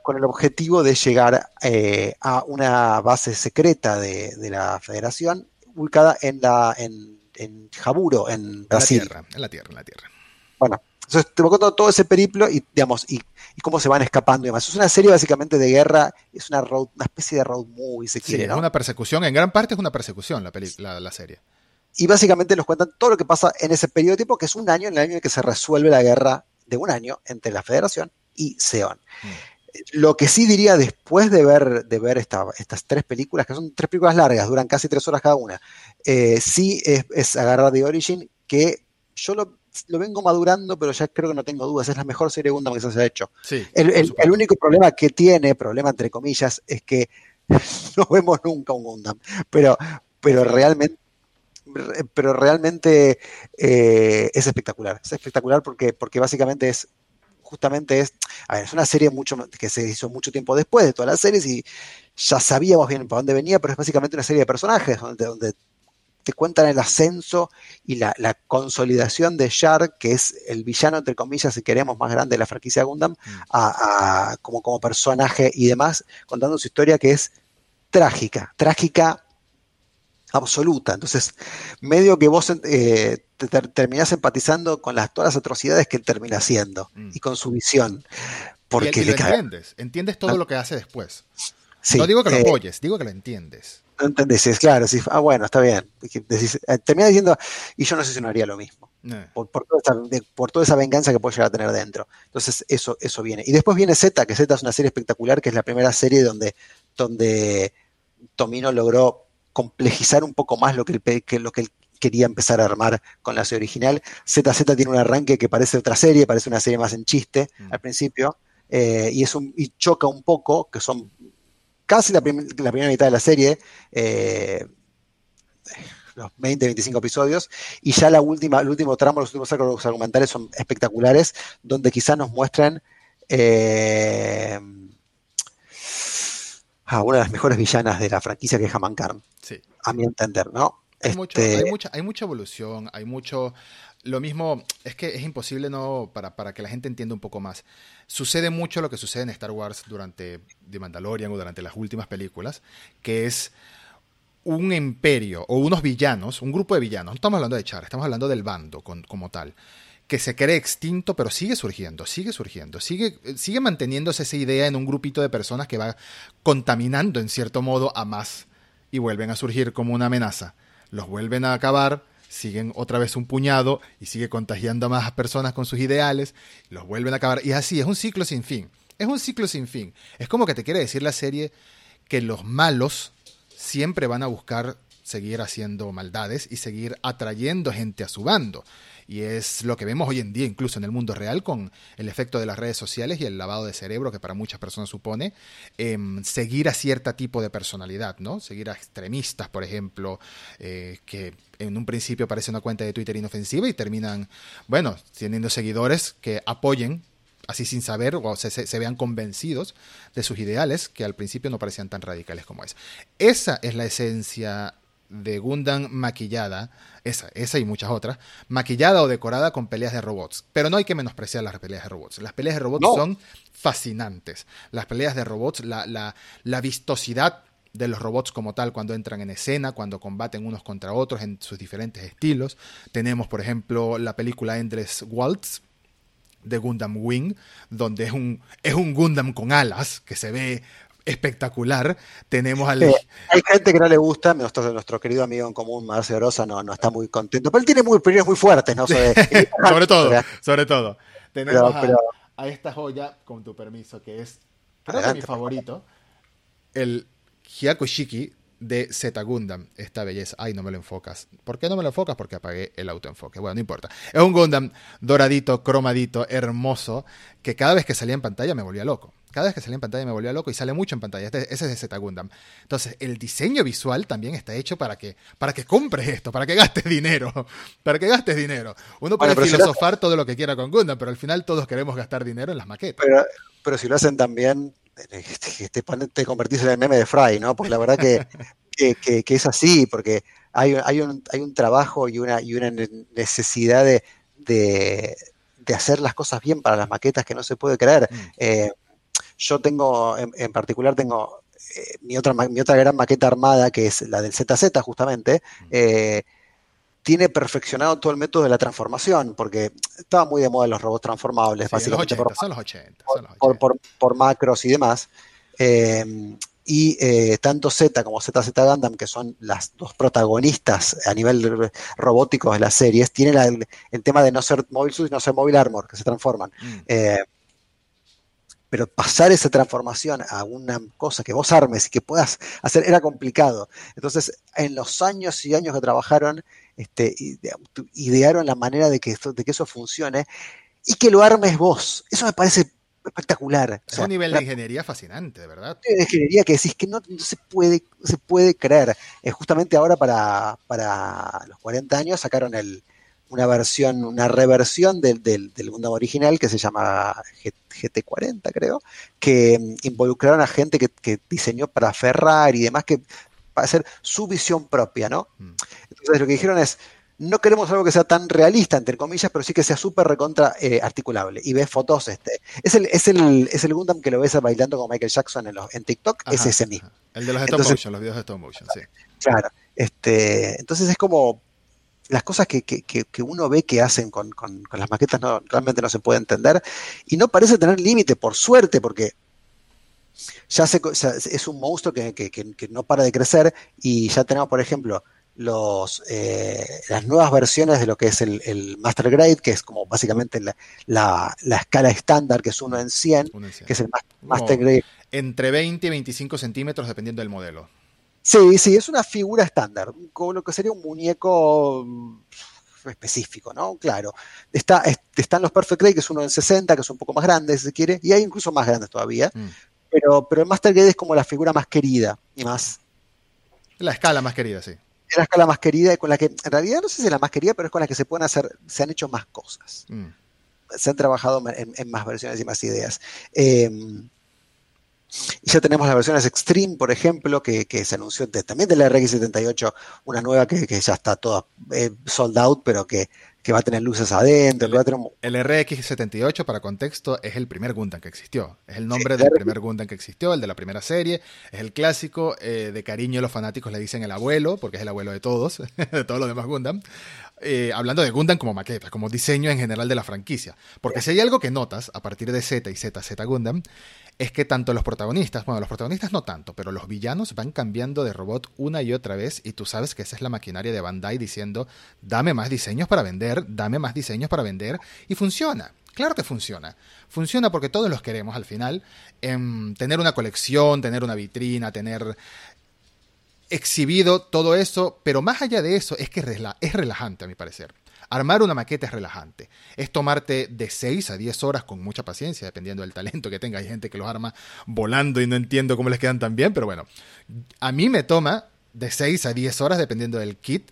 con, el, objetivo de llegar eh, a una base secreta de, la Federación ubicada en la en, en Jaburo, en Brasil. En la tierra, en la tierra, en la tierra. Bueno, entonces te voy todo ese periplo y, digamos, y, cómo se van escapando y demás. Es una serie básicamente de guerra, es una road, una especie de road movie, se quiere, sí, es una persecución, en gran parte es una persecución la, la, la, serie. Y básicamente nos cuentan todo lo que pasa en ese periodo de tiempo, que es un año, en el año en el que se resuelve la guerra de un año entre la Federación y Seon. Mm. Lo que sí diría después de ver, de ver esta, estas tres películas, que son tres películas largas, duran casi tres horas cada una, eh, sí es, es agarrar de Origin, que yo lo, lo vengo madurando, pero ya creo que no tengo dudas. Es la mejor serie Gundam que se ha hecho. el, único problema que tiene, problema entre comillas, es que no vemos nunca un Gundam. Pero, pero realmente pero realmente eh, es espectacular. Es espectacular porque, porque básicamente es justamente es, a ver, es una serie mucho que se hizo mucho tiempo después de todas las series y ya sabíamos bien para dónde venía, pero es básicamente una serie de personajes donde, donde te cuentan el ascenso y la, consolidación de Shark, que es el villano, entre comillas, si queremos, más grande de la franquicia Gundam, mm. a, como, como personaje y demás, contando su historia que es trágica, trágica absoluta. Entonces, medio que vos eh, te, terminás empatizando con las, todas las atrocidades que él termina haciendo mm. y con su visión. Porque le entiendes, entiendes todo lo que hace después. no digo que lo eh, apoyes, digo que lo entiendes. No entendés, es claro, ah, bueno, está bien. Eh, termina diciendo, y yo no sé si no haría lo mismo. Por, toda esa, venganza que puede llegar a tener dentro. Entonces, eso, eso viene. Y después viene Z, que Z es una serie espectacular, que es la primera serie donde, donde Tomino logró complejizar un poco más lo que, que, lo que él quería empezar a armar con la serie original. ZZ tiene un arranque que parece otra serie, parece una serie más en chiste mm. al principio, eh, y, es un, y choca un poco, que son casi la, primera mitad de la serie, eh, los 20, 25 episodios, y ya la última, el último tramo, los últimos arcos argumentales son espectaculares, donde quizás nos muestran eh, a una de las mejores villanas de la franquicia que es Haman Karn, a mi entender, ¿no? Hay, este hay, mucha, hay mucha evolución, hay mucho... Lo mismo, es que es imposible no para, para que la gente entienda un poco más sucede mucho lo que sucede en Star Wars durante The Mandalorian o durante las últimas películas, que es un imperio o unos villanos, un grupo de villanos, no estamos hablando de Char, estamos hablando del bando como tal, que se cree extinto, pero sigue surgiendo, sigue surgiendo, sigue, sigue manteniéndose esa idea en un grupito de personas que va contaminando en cierto modo a más y vuelven a surgir como una amenaza. Los vuelven a acabar, siguen otra vez un puñado y sigue contagiando a más personas con sus ideales, los vuelven a acabar y así, es un ciclo sin fin. Es un ciclo sin fin. Es como que te quiere decir la serie que los malos siempre van a buscar seguir haciendo maldades y seguir atrayendo gente a su bando. Y es lo que vemos hoy en día, incluso en el mundo real, con el efecto de las redes sociales y el lavado de cerebro que para muchas personas supone em, seguir a cierto tipo de personalidad, ¿no? Seguir a extremistas, por ejemplo, eh, que en un principio parece una cuenta de Twitter inofensiva y terminan, bueno, teniendo seguidores que apoyen así sin saber o se, se, vean convencidos de sus ideales que al principio no parecían tan radicales como es. Esa es la esencia de Gundam maquillada, esa, esa y muchas otras, maquillada o decorada con peleas de robots. Pero no hay que menospreciar las peleas de robots. Las peleas de robots son fascinantes. Las peleas de robots, la, la, la vistosidad de los robots como tal cuando entran en escena, cuando combaten unos contra otros en sus diferentes estilos. Tenemos, por ejemplo, la película Endless Waltz de Gundam Wing, donde es un, es un Gundam con alas que se ve espectacular. Tenemos al. hay gente que no le gusta, nuestro, nuestro querido amigo en común, Marcio Rosa, no, no está muy contento, pero él tiene muy, opiniones muy fuertes, ¿no? Sobre, todo, sobre todo. Tenemos a, esta joya, con tu permiso, que es, creo mi favorito, el Hyakushiki de Z Gundam, esta belleza. Ay, no me lo enfocas. ¿Por qué no me lo enfocas? Porque apagué el autoenfoque. Bueno, no importa. Es un Gundam doradito, cromadito, hermoso, que cada vez que salía en pantalla me volvía loco. Cada vez que salía en pantalla me volvía loco y sale mucho en pantalla. Este, ese es de Z Gundam. Entonces, el diseño visual también está hecho para que, para que compres esto, para que gastes dinero. Para que gastes dinero. Uno puede filosofar todo lo que quiera con Gundam, pero al final todos queremos gastar dinero en las maquetas. Pero, pero si lo hacen también, te, te, convertís en el meme de Fry, ¿no? Porque la verdad que, que, que, es así, porque hay, hay, un, hay un trabajo y una, y una necesidad de, de, de, hacer las cosas bien para las maquetas que no se puede creer. Mm. Eh, yo tengo, en, particular, tengo eh, mi, otra, mi otra gran maqueta armada, que es la del ZZ, justamente. Mm. Eh, tiene perfeccionado todo el método de la transformación, porque estaba muy de moda los robots transformables, básicamente. por, son los 80, Por, por, por, macros y demás. Eh, y eh, tanto Z como ZZ Gundam, que son las dos protagonistas a nivel robótico de las series, tienen el, tema de no ser móvil suit y no ser móvil armor, que se transforman. Mm. Eh, pero pasar esa transformación a una cosa que vos armes y que puedas hacer era complicado. Entonces, en los años y años que trabajaron, este, idearon la manera de que, de que eso funcione y que lo armes vos. Eso me parece espectacular. Es un nivel de ingeniería fascinante, de verdad. De ingeniería que decís que no, se puede, se puede creer. es justamente ahora para, para los 40 años sacaron el, una versión, una reversión del, del, del original que se llama GT40, creo, que involucraron a gente que, que diseñó para Ferrari y demás, que para hacer su visión propia, ¿no? Mm. Entonces lo que dijeron es, no queremos algo que sea tan realista, entre comillas, pero sí que sea súper recontra eh, articulable. Y ves fotos, este. Es el, es el, es el Gundam que lo ves bailando con Michael Jackson en, los, en TikTok, es ese mismo. El de los stop motion, los videos de stop motion, sí. Claro. Este, entonces es como las cosas que, que, que uno ve que hacen con, con, con, las maquetas no, realmente no se puede entender. Y no parece tener límite, por suerte, porque ya se, es un monstruo que, que no para de crecer. Y ya tenemos, por ejemplo, los, eh, las nuevas versiones de lo que es el, Master Grade, que es como básicamente la, escala estándar, que es 1 en 100, que es el Master Grade. Entre 20 y 25 centímetros, dependiendo del modelo. Sí, sí, es una figura estándar, como lo que sería un muñeco mm, específico, ¿no? Claro. Está, están los Perfect Grade, que es uno en 60, que es un poco más grande, si se quiere, y hay incluso más grandes todavía. Mm. Pero, pero el Master Grade es como la figura más querida y más. La escala más querida, sí es la escala más querida y con la que, en realidad no sé si es la más querida, pero es con la que se pueden hacer, se han hecho más cosas. Mm. Se han trabajado en, más versiones y más ideas. Y ya tenemos las versiones Extreme, por ejemplo, que, se anunció también de la RX78, una nueva que, ya está toda eh, sold out, pero que que va a tener luces adentro. El, RX-78, para contexto, es el primer Gundam que existió. Es el nombre del primer Gundam que existió, el de la primera serie. Es el clásico. Eh, de cariño los fanáticos le dicen el abuelo, porque es el abuelo de todos, de todos los demás Gundam. Eh, hablando de Gundam como maqueta, como diseño en general de la franquicia. Porque si hay algo que notas a partir de Z y ZZ Gundam, es que tanto los protagonistas, bueno, los protagonistas no tanto, pero los villanos van cambiando de robot una y otra vez y tú sabes que esa es la maquinaria de Bandai diciendo, dame más diseños para vender, dame más diseños para vender y funciona. Claro que funciona. Funciona porque todos los queremos al final. Em, tener una colección, tener una vitrina, tener exhibido todo eso, pero más allá de eso es que es relajante a mi parecer. Armar una maqueta es relajante. Es tomarte de 6 a 10 horas con mucha paciencia, dependiendo del talento que tenga. Hay gente que los arma volando y no entiendo cómo les quedan tan bien, pero bueno, a mí me toma de 6 a 10 horas dependiendo del kit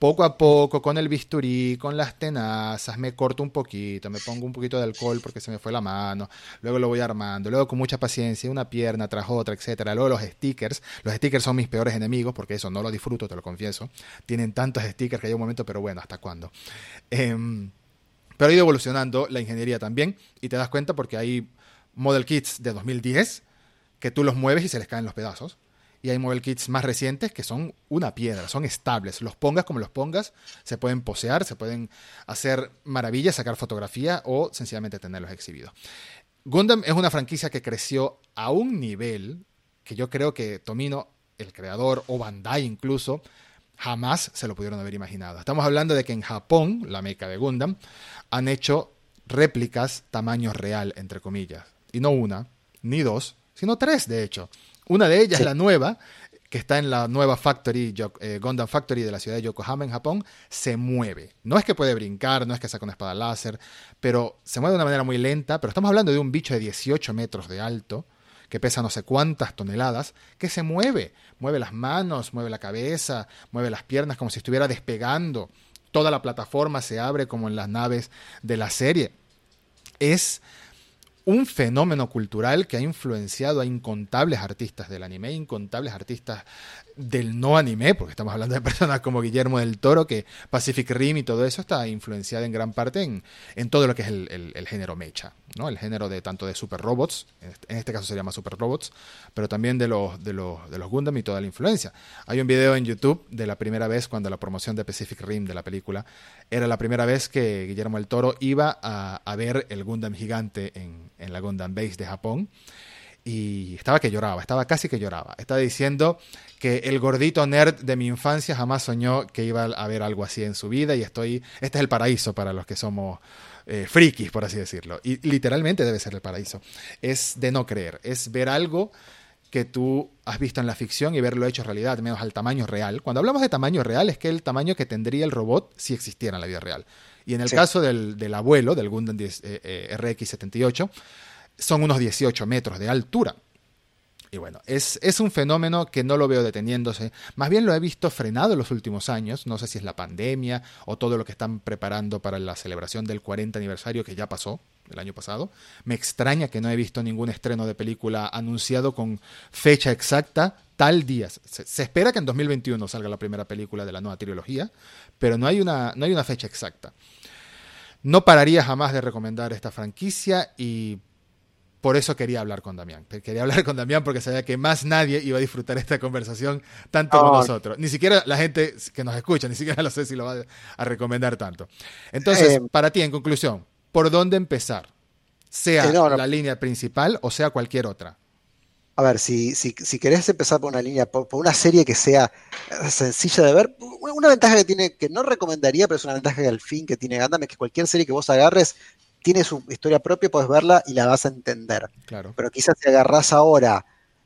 poco a poco, con el bisturí, con las tenazas, me corto un poquito, me pongo un poquito de alcohol porque se me fue la mano, luego lo voy armando, luego con mucha paciencia, una pierna tras otra, etcétera. Luego los stickers, los stickers son mis peores enemigos porque eso no lo disfruto, te lo confieso. Tienen tantos stickers que hay un momento, pero bueno, ¿hasta cuándo? Em, pero ha ido evolucionando la ingeniería también y te das cuenta porque hay model kits de 2010 que tú los mueves y se les caen los pedazos y hay mobile kits más recientes que son una piedra, son estables. Los pongas como los pongas, se pueden posear, se pueden hacer maravillas, sacar fotografía o sencillamente tenerlos exhibidos. Gundam es una franquicia que creció a un nivel que yo creo que Tomino, el creador, o Bandai incluso, jamás se lo pudieron haber imaginado. Estamos hablando de que en Japón, la meca de Gundam, han hecho réplicas tamaño real, entre comillas. Y no una, ni dos, sino tres, de hecho. Una de ellas, la nueva, que está en la nueva Factory, eh, Gundam Factory de la ciudad de Yokohama en Japón, se mueve. No es que puede brincar, no es que saca una espada láser, pero se mueve de una manera muy lenta. Pero estamos hablando de un bicho de 18 metros de alto, que pesa no sé cuántas toneladas, que se mueve. Mueve las manos, mueve la cabeza, mueve las piernas como si estuviera despegando. Toda la plataforma se abre como en las naves de la serie. Es un fenómeno cultural que ha influenciado a incontables artistas del anime, incontables artistas del no anime, porque estamos hablando de personas como Guillermo del Toro, que Pacific Rim y todo eso está influenciado en gran parte en, en todo lo que es el, género mecha, ¿no? El género de tanto de super robots, en este caso se llama super robots, pero también de los, de los, de los Gundam y toda la influencia. Hay un video en YouTube de la primera vez cuando la promoción de Pacific Rim de la película era la primera vez que Guillermo del Toro iba a, a ver el Gundam gigante en, en la Gundam Base de Japón y estaba que lloraba, estaba casi que lloraba. Estaba diciendo que el gordito nerd de mi infancia jamás soñó que iba a haber algo así en su vida y estoy, este es el paraíso para los que somos eh, frikis, por así decirlo. Y literalmente debe ser el paraíso. Es de no creer, es ver algo que tú has visto en la ficción y verlo hecho realidad, menos al tamaño real. Cuando hablamos de tamaño real es que el tamaño que tendría el robot si existiera en la vida real. Y en el caso del, del, abuelo, del Gundam eh, eh, RX-78, son unos 18 metros de altura. Y bueno, es, es, un fenómeno que no lo veo deteniéndose. Más bien lo he visto frenado en los últimos años. No sé si es la pandemia o todo lo que están preparando para la celebración del 40 aniversario que ya pasó el año pasado. Me extraña que no he visto ningún estreno de película anunciado con fecha exacta, tal día. Se, se espera que en 2021 salga la primera película de la nueva trilogía, pero no hay una, no hay una fecha exacta. No pararía jamás de recomendar esta franquicia y por eso quería hablar con Damián. Quería hablar con Damián porque sabía que más nadie iba a disfrutar esta conversación tanto como nosotros. Ni siquiera la gente que nos escucha, ni siquiera lo sé si lo va a recomendar tanto. Entonces, eh, para ti, en conclusión, ¿por dónde empezar? Sea eh, la línea principal o sea cualquier otra. A ver, si, si, si querés empezar por una línea, por, una serie que sea sencilla de ver, una ventaja que tiene, que no recomendaría, pero es una ventaja que al fin que tiene Gundam, es que cualquier serie que vos agarres tiene su historia propia, puedes verla y la vas a entender. Claro. Pero quizás si agarras ahora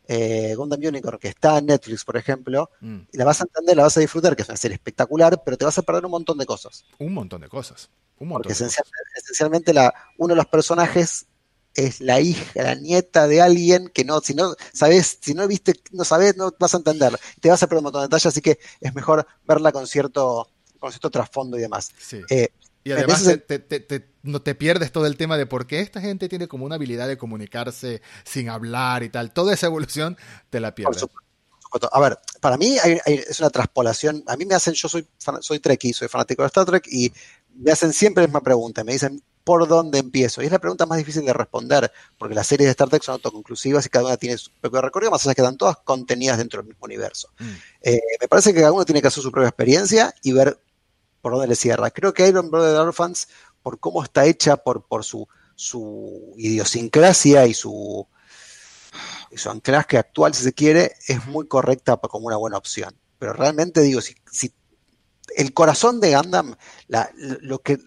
eh, Gundam Unicorn, que está en Netflix, por ejemplo, mm. y la vas a entender, la vas a disfrutar, que es una serie espectacular, pero te vas a perder un montón de cosas. Un montón de cosas. Un montón Porque esencialmente, la, uno de los personajes es la hija, la nieta de alguien que no, si no sabes, si no viste, no sabes, no vas a entender. Te vas a perder un montón de detalles, así que es mejor verla con cierto, con cierto trasfondo y demás. Sí. Eh, y además te, no te pierdes todo el tema de por qué esta gente tiene como una habilidad de comunicarse sin hablar y tal. Toda esa evolución te la pierdes. A ver, para mí es una traspolación. A mí me hacen, yo soy, soy Trekkie, soy fanático de Star Trek y me hacen siempre la misma pregunta. Me dicen, ¿por dónde empiezo? Y es la pregunta más difícil de responder, porque las series de Star Trek son autoconclusivas y cada una tiene su propio recorrido, más allá que están todas contenidas dentro del mismo universo. Mm. Eh, me parece que cada uno tiene que hacer su propia experiencia y ver por dónde le cierra. Creo que Iron Brother Orphans, por cómo está hecha, por, por su, su idiosincrasia y su, y su anclaje actual, si se quiere, es muy correcta como una buena opción. Pero realmente digo, si, si el corazón de Gundam, lo que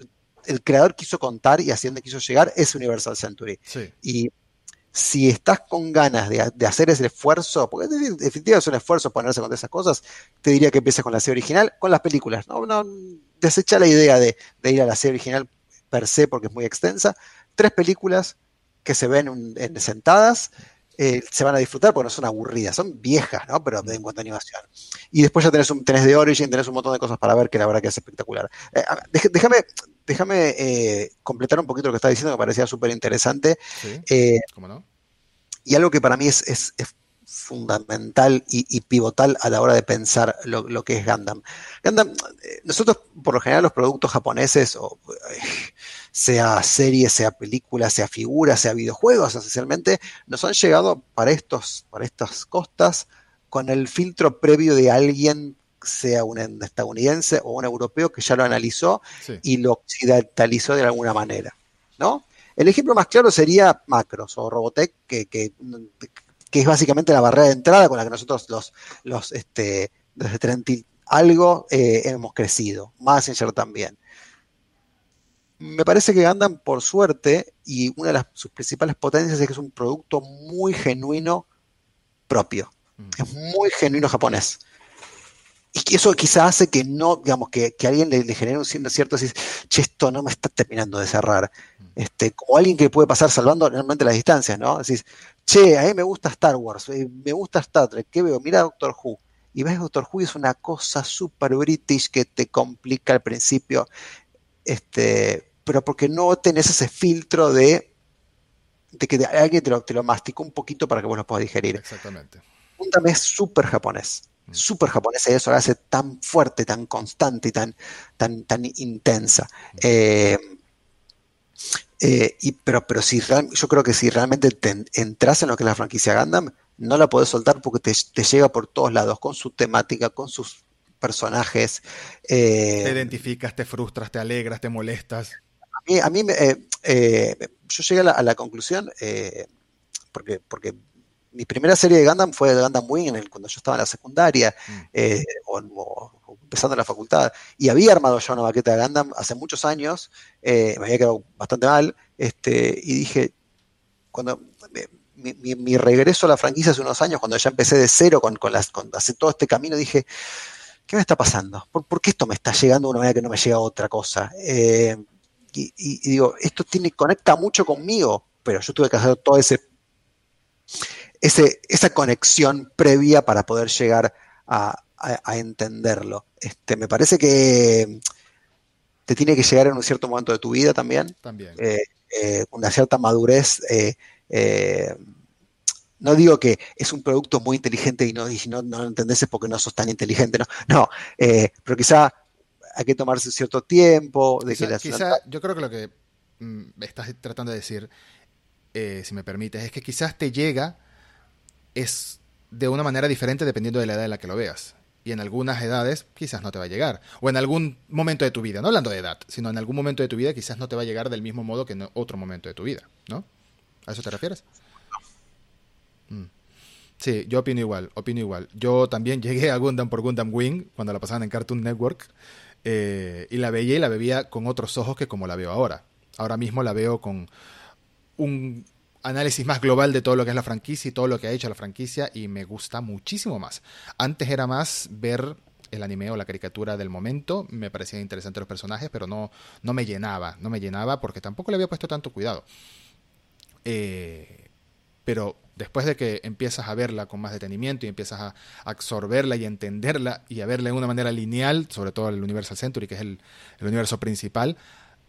el creador quiso contar y hacia dónde quiso llegar es Universal Century. Y si estás con ganas de, hacer ese esfuerzo, porque en definitiva es un esfuerzo ponerse con esas cosas, te diría que empieces con la serie original, con las películas. No, no desecha la idea de, ir a la serie original per se porque es muy extensa. Tres películas que se ven sentadas eh, se van a disfrutar porque no son aburridas, son viejas, ¿no? Pero en cuanto a animación. Y después ya tenés, un, tenés de Origin, tenés un montón de cosas para ver que la verdad que es espectacular. Eh, déjame, déjame eh, completar un poquito lo que estaba diciendo, que parecía súper interesante. ¿Cómo no? Y algo que para mí es, es, fundamental y, pivotal a la hora de pensar lo, que es Gundam. Gundam, nosotros por lo general los productos japoneses, o, sea series, sea películas, sea figuras, sea videojuegos esencialmente, nos han llegado para, estos, para estas costas con el filtro previo de alguien sea un estadounidense o un europeo que ya lo analizó y lo occidentalizó de alguna manera, ¿no? El ejemplo más claro sería Macros o Robotech, que, que, es básicamente la barrera de entrada con la que nosotros los, los este, desde 30 algo eh, hemos crecido, Messenger también me parece que andan por suerte y una de las, sus principales potencias es que es un producto muy genuino propio. Mm. Es muy genuino japonés. Y eso quizá hace que no, digamos, que, que alguien le, genere un cierto así, che, esto no me está terminando de cerrar. Mm. Este, como alguien que puede pasar salvando realmente las distancias, ¿no? Decís, che, a mí me gusta Star Wars, eh, me gusta Star Trek, ¿qué veo? Mira Doctor Who. Y ves Doctor Who es una cosa súper british que te complica al principio. Este, pero porque no tenés ese filtro de, que alguien te lo, te lo masticó un poquito para que vos lo puedas digerir. Exactamente. Gundam es súper japonés. Mm. Súper japonés y eso lo hace tan fuerte, tan constante y tan, tan, tan intensa. Mm. Eh, eh, y, pero, pero si yo creo que si realmente te entras en lo que es la franquicia Gundam, no la podés soltar porque te, te, llega por todos lados, con su temática, con sus personajes. Eh, te identificas, te frustras, te alegras, te molestas a mí, eh, eh, yo llegué a la, conclusión, eh, porque, porque mi primera serie de Gundam fue de Gundam Wing en el, cuando yo estaba en la secundaria mm. o, empezando en la facultad. Y había armado ya una baqueta de Gundam hace muchos años, me había quedado bastante mal, este, y dije, cuando mi, regreso a la franquicia hace unos años, cuando ya empecé de cero con, con, las, con hacer todo este camino, dije, ¿qué me está pasando? ¿Por, qué esto me está llegando de una manera que no me llega otra cosa? Y, digo, esto tiene, conecta mucho conmigo, pero yo tuve que hacer todo ese, ese esa conexión previa para poder llegar a, entenderlo. Este, me parece que te tiene que llegar en un cierto momento de tu vida también. También. Eh, eh, una cierta madurez. Eh, no digo que es un producto muy inteligente y no, no, no lo entendés porque no sos tan inteligente, no, no pero quizá hay que tomarse cierto tiempo. De quizá, que yo creo que lo que mm, estás tratando de decir, eh, si me permites, es que quizás te llega es de una manera diferente dependiendo de la edad en la que lo veas. Y en algunas edades quizás no te va a llegar. O en algún momento de tu vida, no hablando de edad, sino en algún momento de tu vida quizás no te va a llegar del mismo modo que en otro momento de tu vida, ¿no? ¿A eso te refieres? Mm. Sí, yo opino igual, opino igual. Yo también llegué a Gundam por Gundam Wing, cuando la pasaban en Cartoon Network. Eh, y la veía y la bebía con otros ojos que como la veo ahora. Ahora mismo la veo con un análisis más global de todo lo que es la franquicia y todo lo que ha hecho la franquicia y me gusta muchísimo más. Antes era más ver el anime o la caricatura del momento, me parecían interesantes los personajes, pero no, no me llenaba, no me llenaba porque tampoco le había puesto tanto cuidado. Eh, pero después de que empiezas a verla con más detenimiento y empiezas a absorberla y entenderla y a verla de una manera lineal, sobre todo el Universal Century, que es el, universo principal,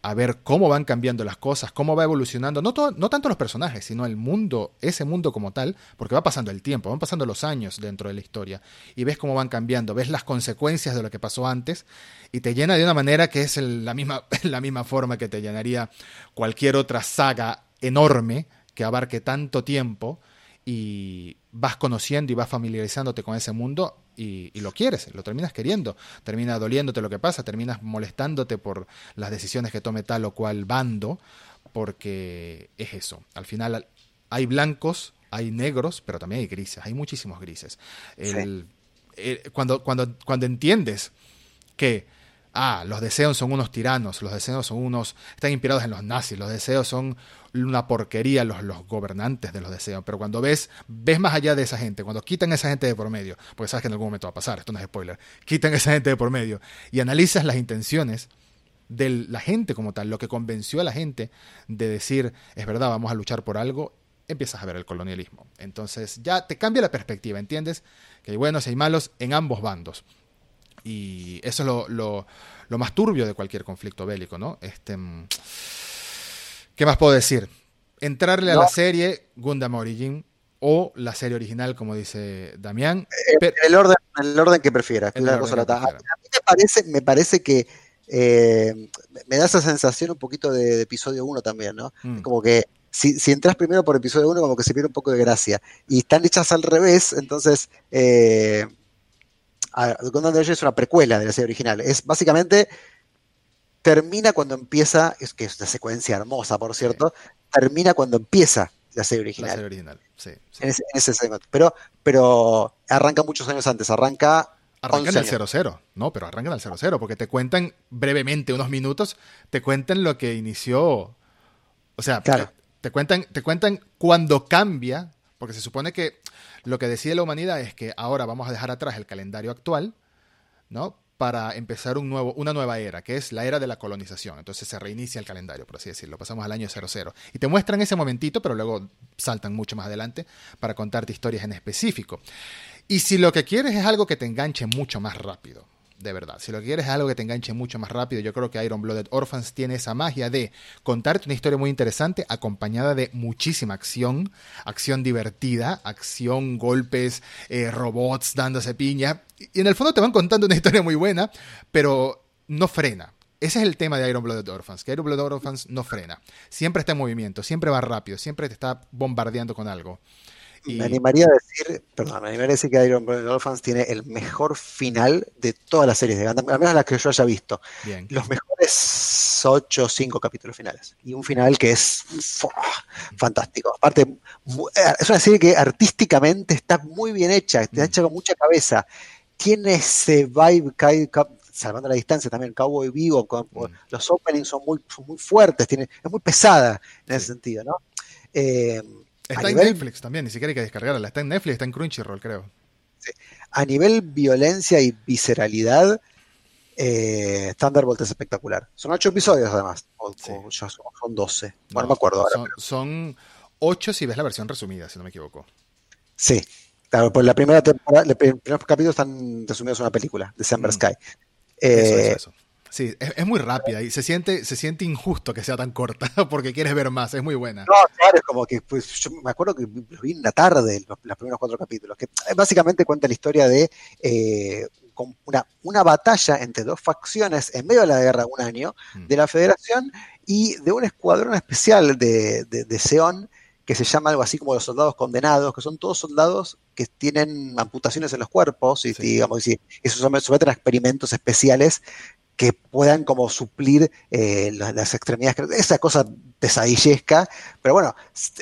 a ver cómo van cambiando las cosas, cómo va evolucionando, no, no tanto los personajes, sino el mundo, ese mundo como tal, porque va pasando el tiempo, van pasando los años dentro de la historia, y ves cómo van cambiando, ves las consecuencias de lo que pasó antes, y te llena de una manera que es la, misma, la misma forma que te llenaría cualquier otra saga enorme que abarque tanto tiempo, y vas conociendo y vas familiarizándote con ese mundo y, lo quieres, lo terminas queriendo, termina doliéndote lo que pasa, terminas molestándote por las decisiones que tome tal o cual bando, porque es eso. Al final hay blancos, hay negros, pero también hay grises, hay muchísimos grises. cuando, cuando, cuando entiendes que ah, los deseos son unos tiranos, los deseos son unos, están inspirados en los nazis, los deseos son una porquería los, los gobernantes de los deseos, pero cuando ves, ves más allá de esa gente, cuando quitan esa gente de por medio, porque sabes que en algún momento va a pasar, esto no es spoiler, quitan esa gente de por medio y analizas las intenciones de la gente como tal, lo que convenció a la gente de decir, es verdad, vamos a luchar por algo, empiezas a ver el colonialismo. Entonces ya te cambia la perspectiva, ¿entiendes? Que hay buenos y hay malos en ambos bandos. Y eso es lo, lo, más turbio de cualquier conflicto bélico, ¿no? Este, mm, ¿Qué más puedo decir? Entrarle a la serie Gundam Origin o la serie original, como dice Damián. Eh, el, orden, el orden que prefieras. A, mí me parece, me parece que eh, me da esa sensación un poquito de, episodio 1 también, ¿no? Mm. Como que si, si, entras primero por episodio 1, como que se pierde un poco de gracia. Y están hechas al revés, entonces eh, Gundam es una precuela de la serie original. Es básicamente termina cuando empieza, es que es una secuencia hermosa, por cierto, termina cuando empieza la serie original. La serie original, sí. En, ese, segmento. Pero, pero arranca muchos años antes, arranca. Arrancan al 00, no, pero arrancan al 00, porque te cuentan brevemente, unos minutos, te cuentan lo que inició. O sea, te, cuentan, te cuentan cuando cambia, porque se supone que lo que decide la humanidad es que ahora vamos a dejar atrás el calendario actual, ¿no? Para empezar un nuevo, una nueva era, que es la era de la colonización. Entonces se reinicia el calendario, por así decirlo. Pasamos al año 00. Y te muestran ese momentito, pero luego saltan mucho más adelante para contarte historias en específico. Y si lo que quieres es algo que te enganche mucho más rápido, de verdad. Si lo que quieres es algo que te enganche mucho más rápido, yo creo que Iron Blooded Orphans tiene esa magia de contarte una historia muy interesante acompañada de muchísima acción, acción divertida, acción, golpes, eh, robots dándose piña. Y en el fondo te van contando una historia muy buena, pero no frena. Ese es el tema de Iron Blooded Orphans, que Iron Blooded Orphans no frena. Siempre está en movimiento, siempre va rápido, siempre te está bombardeando con algo. Me animaría a decir, perdón, me animaría a decir que Iron Man Dolphins tiene el mejor final de todas las series de Gundam, al menos las que yo haya visto. Los mejores 8 o 5 capítulos finales. Y un final que es fantástico. Aparte, eh, es una serie que artísticamente está muy bien hecha, está mm. hecha con mucha cabeza. Tiene ese vibe, salvando la distancia también, Cowboy Vivo, con, mm. los openings son muy, muy fuertes, tiene, es muy pesada en ese sentido, ¿no? Eh, Está en Netflix también, ni siquiera hay que descargarla. Está en Netflix, está en Crunchyroll, creo. A nivel violencia y visceralidad, eh, Thunderbolt es espectacular. Son ocho episodios además, son, doce. Bueno, no, me acuerdo ahora. Son, ocho si ves la versión resumida, si no me equivoco. Sí, claro, pues la primera temporada, los primeros capítulos están resumidos en una película, de Summer mm. Sky. eso, eso, eso. Sí, es, muy rápida y se siente, se siente injusto que sea tan corta porque quieres ver más, es muy buena. No, claro, es como que pues, yo me acuerdo que lo vi en la tarde, los, primeros cuatro capítulos, que básicamente cuenta la historia de eh, una, una, batalla entre dos facciones en medio de la guerra de un año mm. de la Federación y de un escuadrón especial de, de, Seón que se llama algo así como los soldados condenados, que son todos soldados que tienen amputaciones en los cuerpos y, digamos, y, y se someten a experimentos especiales que puedan como suplir eh, las, extremidades, esa cosa pesadillesca, pero bueno,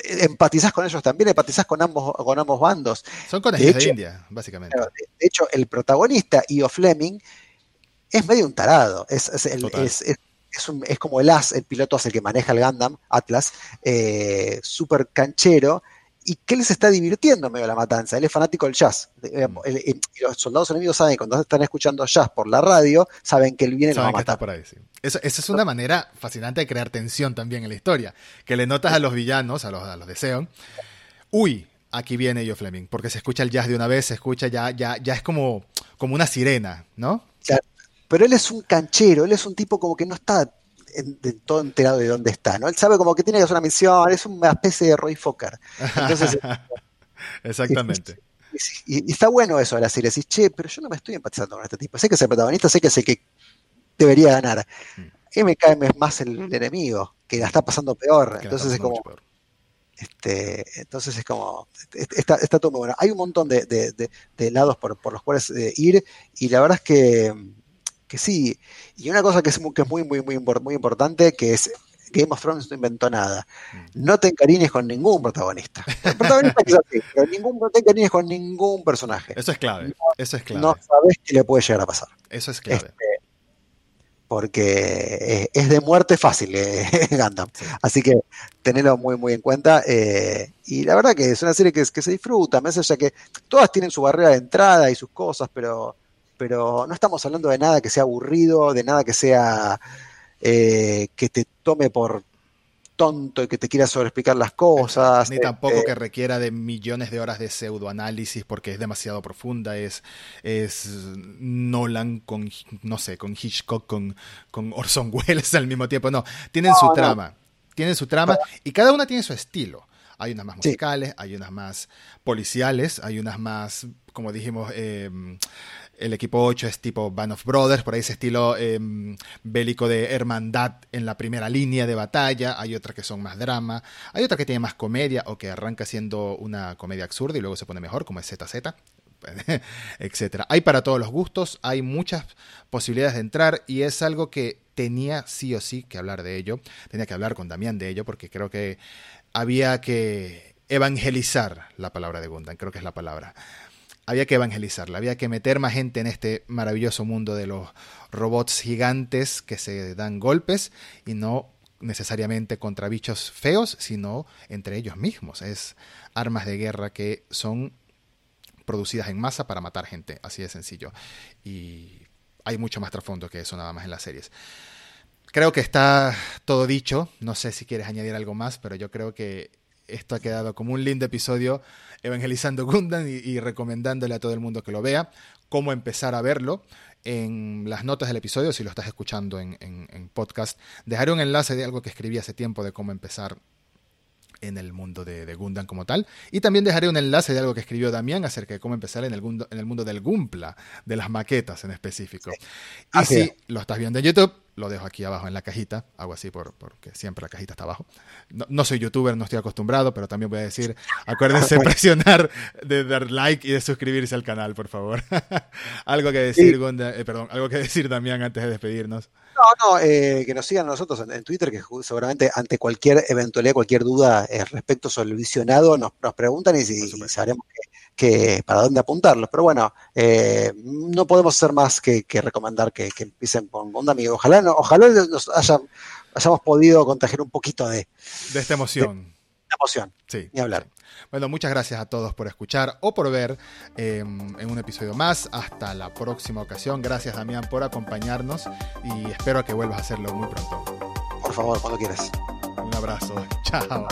empatizás con ellos también, empatizás con ambos, con ambos bandos. Son con de, de India, básicamente. De, hecho, el protagonista, Io Fleming, es medio un tarado, es, es, como el as, el piloto es el que maneja el Gundam, Atlas, eh, súper canchero, y que él se está divirtiendo medio de la matanza. Él es fanático del jazz. Eh, mm. y los soldados enemigos saben que cuando están escuchando jazz por la radio, saben que él viene y lo va a matar. Por ahí, esa es una manera fascinante de crear tensión también en la historia. Que le notas a los villanos, a los, a los de uy, aquí viene yo Fleming, porque se escucha el jazz de una vez, se escucha ya, ya, ya es como, como una sirena, ¿no? Pero él es un canchero, él es un tipo como que no está de todo enterado de dónde está, ¿no? Él sabe como que tiene que hacer una misión, es una especie de Roy Fokker. Entonces, Exactamente. Y, está bueno eso de la serie, decís, che, pero yo no me estoy empatizando con este tipo, sé que es el protagonista, sé que es el que debería ganar. Mm. Me cae más el, enemigo, que la está pasando peor. Entonces es como... Este, entonces es como, está, está, todo muy bueno. Hay un montón de, de, lados por, por, los cuales eh, ir y la verdad es que, que sí. Y una cosa que es, que es muy, muy, muy, muy importante, que es Game of Thrones no inventó nada. Mm. No te encariñes con ningún protagonista. El protagonista es así, pero ningún, no te encariñes con ningún personaje. Eso es clave. No, eso es clave. No sabes qué le puede llegar a pasar. Eso es clave. Este, porque es de muerte fácil eh, Gundam. Así que tenerlo muy, muy en cuenta. Eh, y la verdad que es una serie que, que se disfruta, más allá que todas tienen su barrera de entrada y sus cosas, pero, pero no estamos hablando de nada que sea aburrido, de nada que sea eh, que te tome por tonto y que te quiera sobreexplicar las cosas. Ni tampoco este que requiera de millones de horas de pseudoanálisis porque es demasiado profunda. Es, es Nolan con, no sé, con Hitchcock, con, con Orson Welles al mismo tiempo. No, tienen su trama. Tienen su trama y cada una tiene su estilo. Hay unas más musicales, hay unas más policiales, hay unas más, como dijimos, eh, el equipo 8 es tipo Band of Brothers, por ahí ese estilo em, bélico de hermandad en la primera línea de batalla. Hay otras que son más drama. Hay otra que tiene más comedia o que arranca siendo una comedia absurda y luego se pone mejor, como es ZZ, etcétera. Hay para todos los gustos, hay muchas posibilidades de entrar y es algo que tenía sí o sí que hablar de ello. Tenía que hablar con Damián de ello porque creo que había que evangelizar la palabra de Gundam, creo que es la palabra había que evangelizarla, había que meter más gente en este maravilloso mundo de los robots gigantes que se dan golpes y no necesariamente contra bichos feos, sino entre ellos mismos. Es armas de guerra que son producidas en masa para matar gente, así de sencillo. Y hay mucho más trasfondo que eso nada más en las series. Creo que está todo dicho, no sé si quieres añadir algo más, pero yo creo que esto ha quedado como un lindo episodio evangelizando Gundam y, recomendándole a todo el mundo que lo vea, cómo empezar a verlo. En las notas del episodio, si lo estás escuchando en, en podcast, dejaré un enlace de algo que escribí hace tiempo de cómo empezar en el mundo de, de, Gundam como tal. Y también dejaré un enlace de algo que escribió Damián acerca de cómo empezar en el mundo, en el mundo del Gumpla, de las maquetas en específico. Y si lo estás viendo en YouTube, lo dejo aquí abajo en la cajita, hago así por, porque siempre la cajita está abajo. No, soy youtuber, no estoy acostumbrado, pero también voy a decir, acuérdense presionar, de dar like y de suscribirse al canal, por favor. algo que decir, eh, perdón, algo que decir Damián antes de despedirnos. No, no, eh, que nos sigan a nosotros en, Twitter, que seguramente ante cualquier eventualidad, cualquier duda eh, respecto sobre el visionado, nos, nos preguntan y, sabremos que, para dónde apuntarlos. Pero bueno, eh, no podemos hacer más que, recomendar que, empiecen con Onda Amigo. Ojalá, ojalá nos hayamos podido contagiar un poquito de, de esta emoción. De, emoción. Sí. Ni hablar. Bueno, muchas gracias a todos por escuchar o por ver em, en un episodio más. Hasta la próxima ocasión. Gracias, Damián, por acompañarnos y espero que vuelvas a hacerlo muy pronto. Por favor, cuando quieras. Un abrazo. Chao.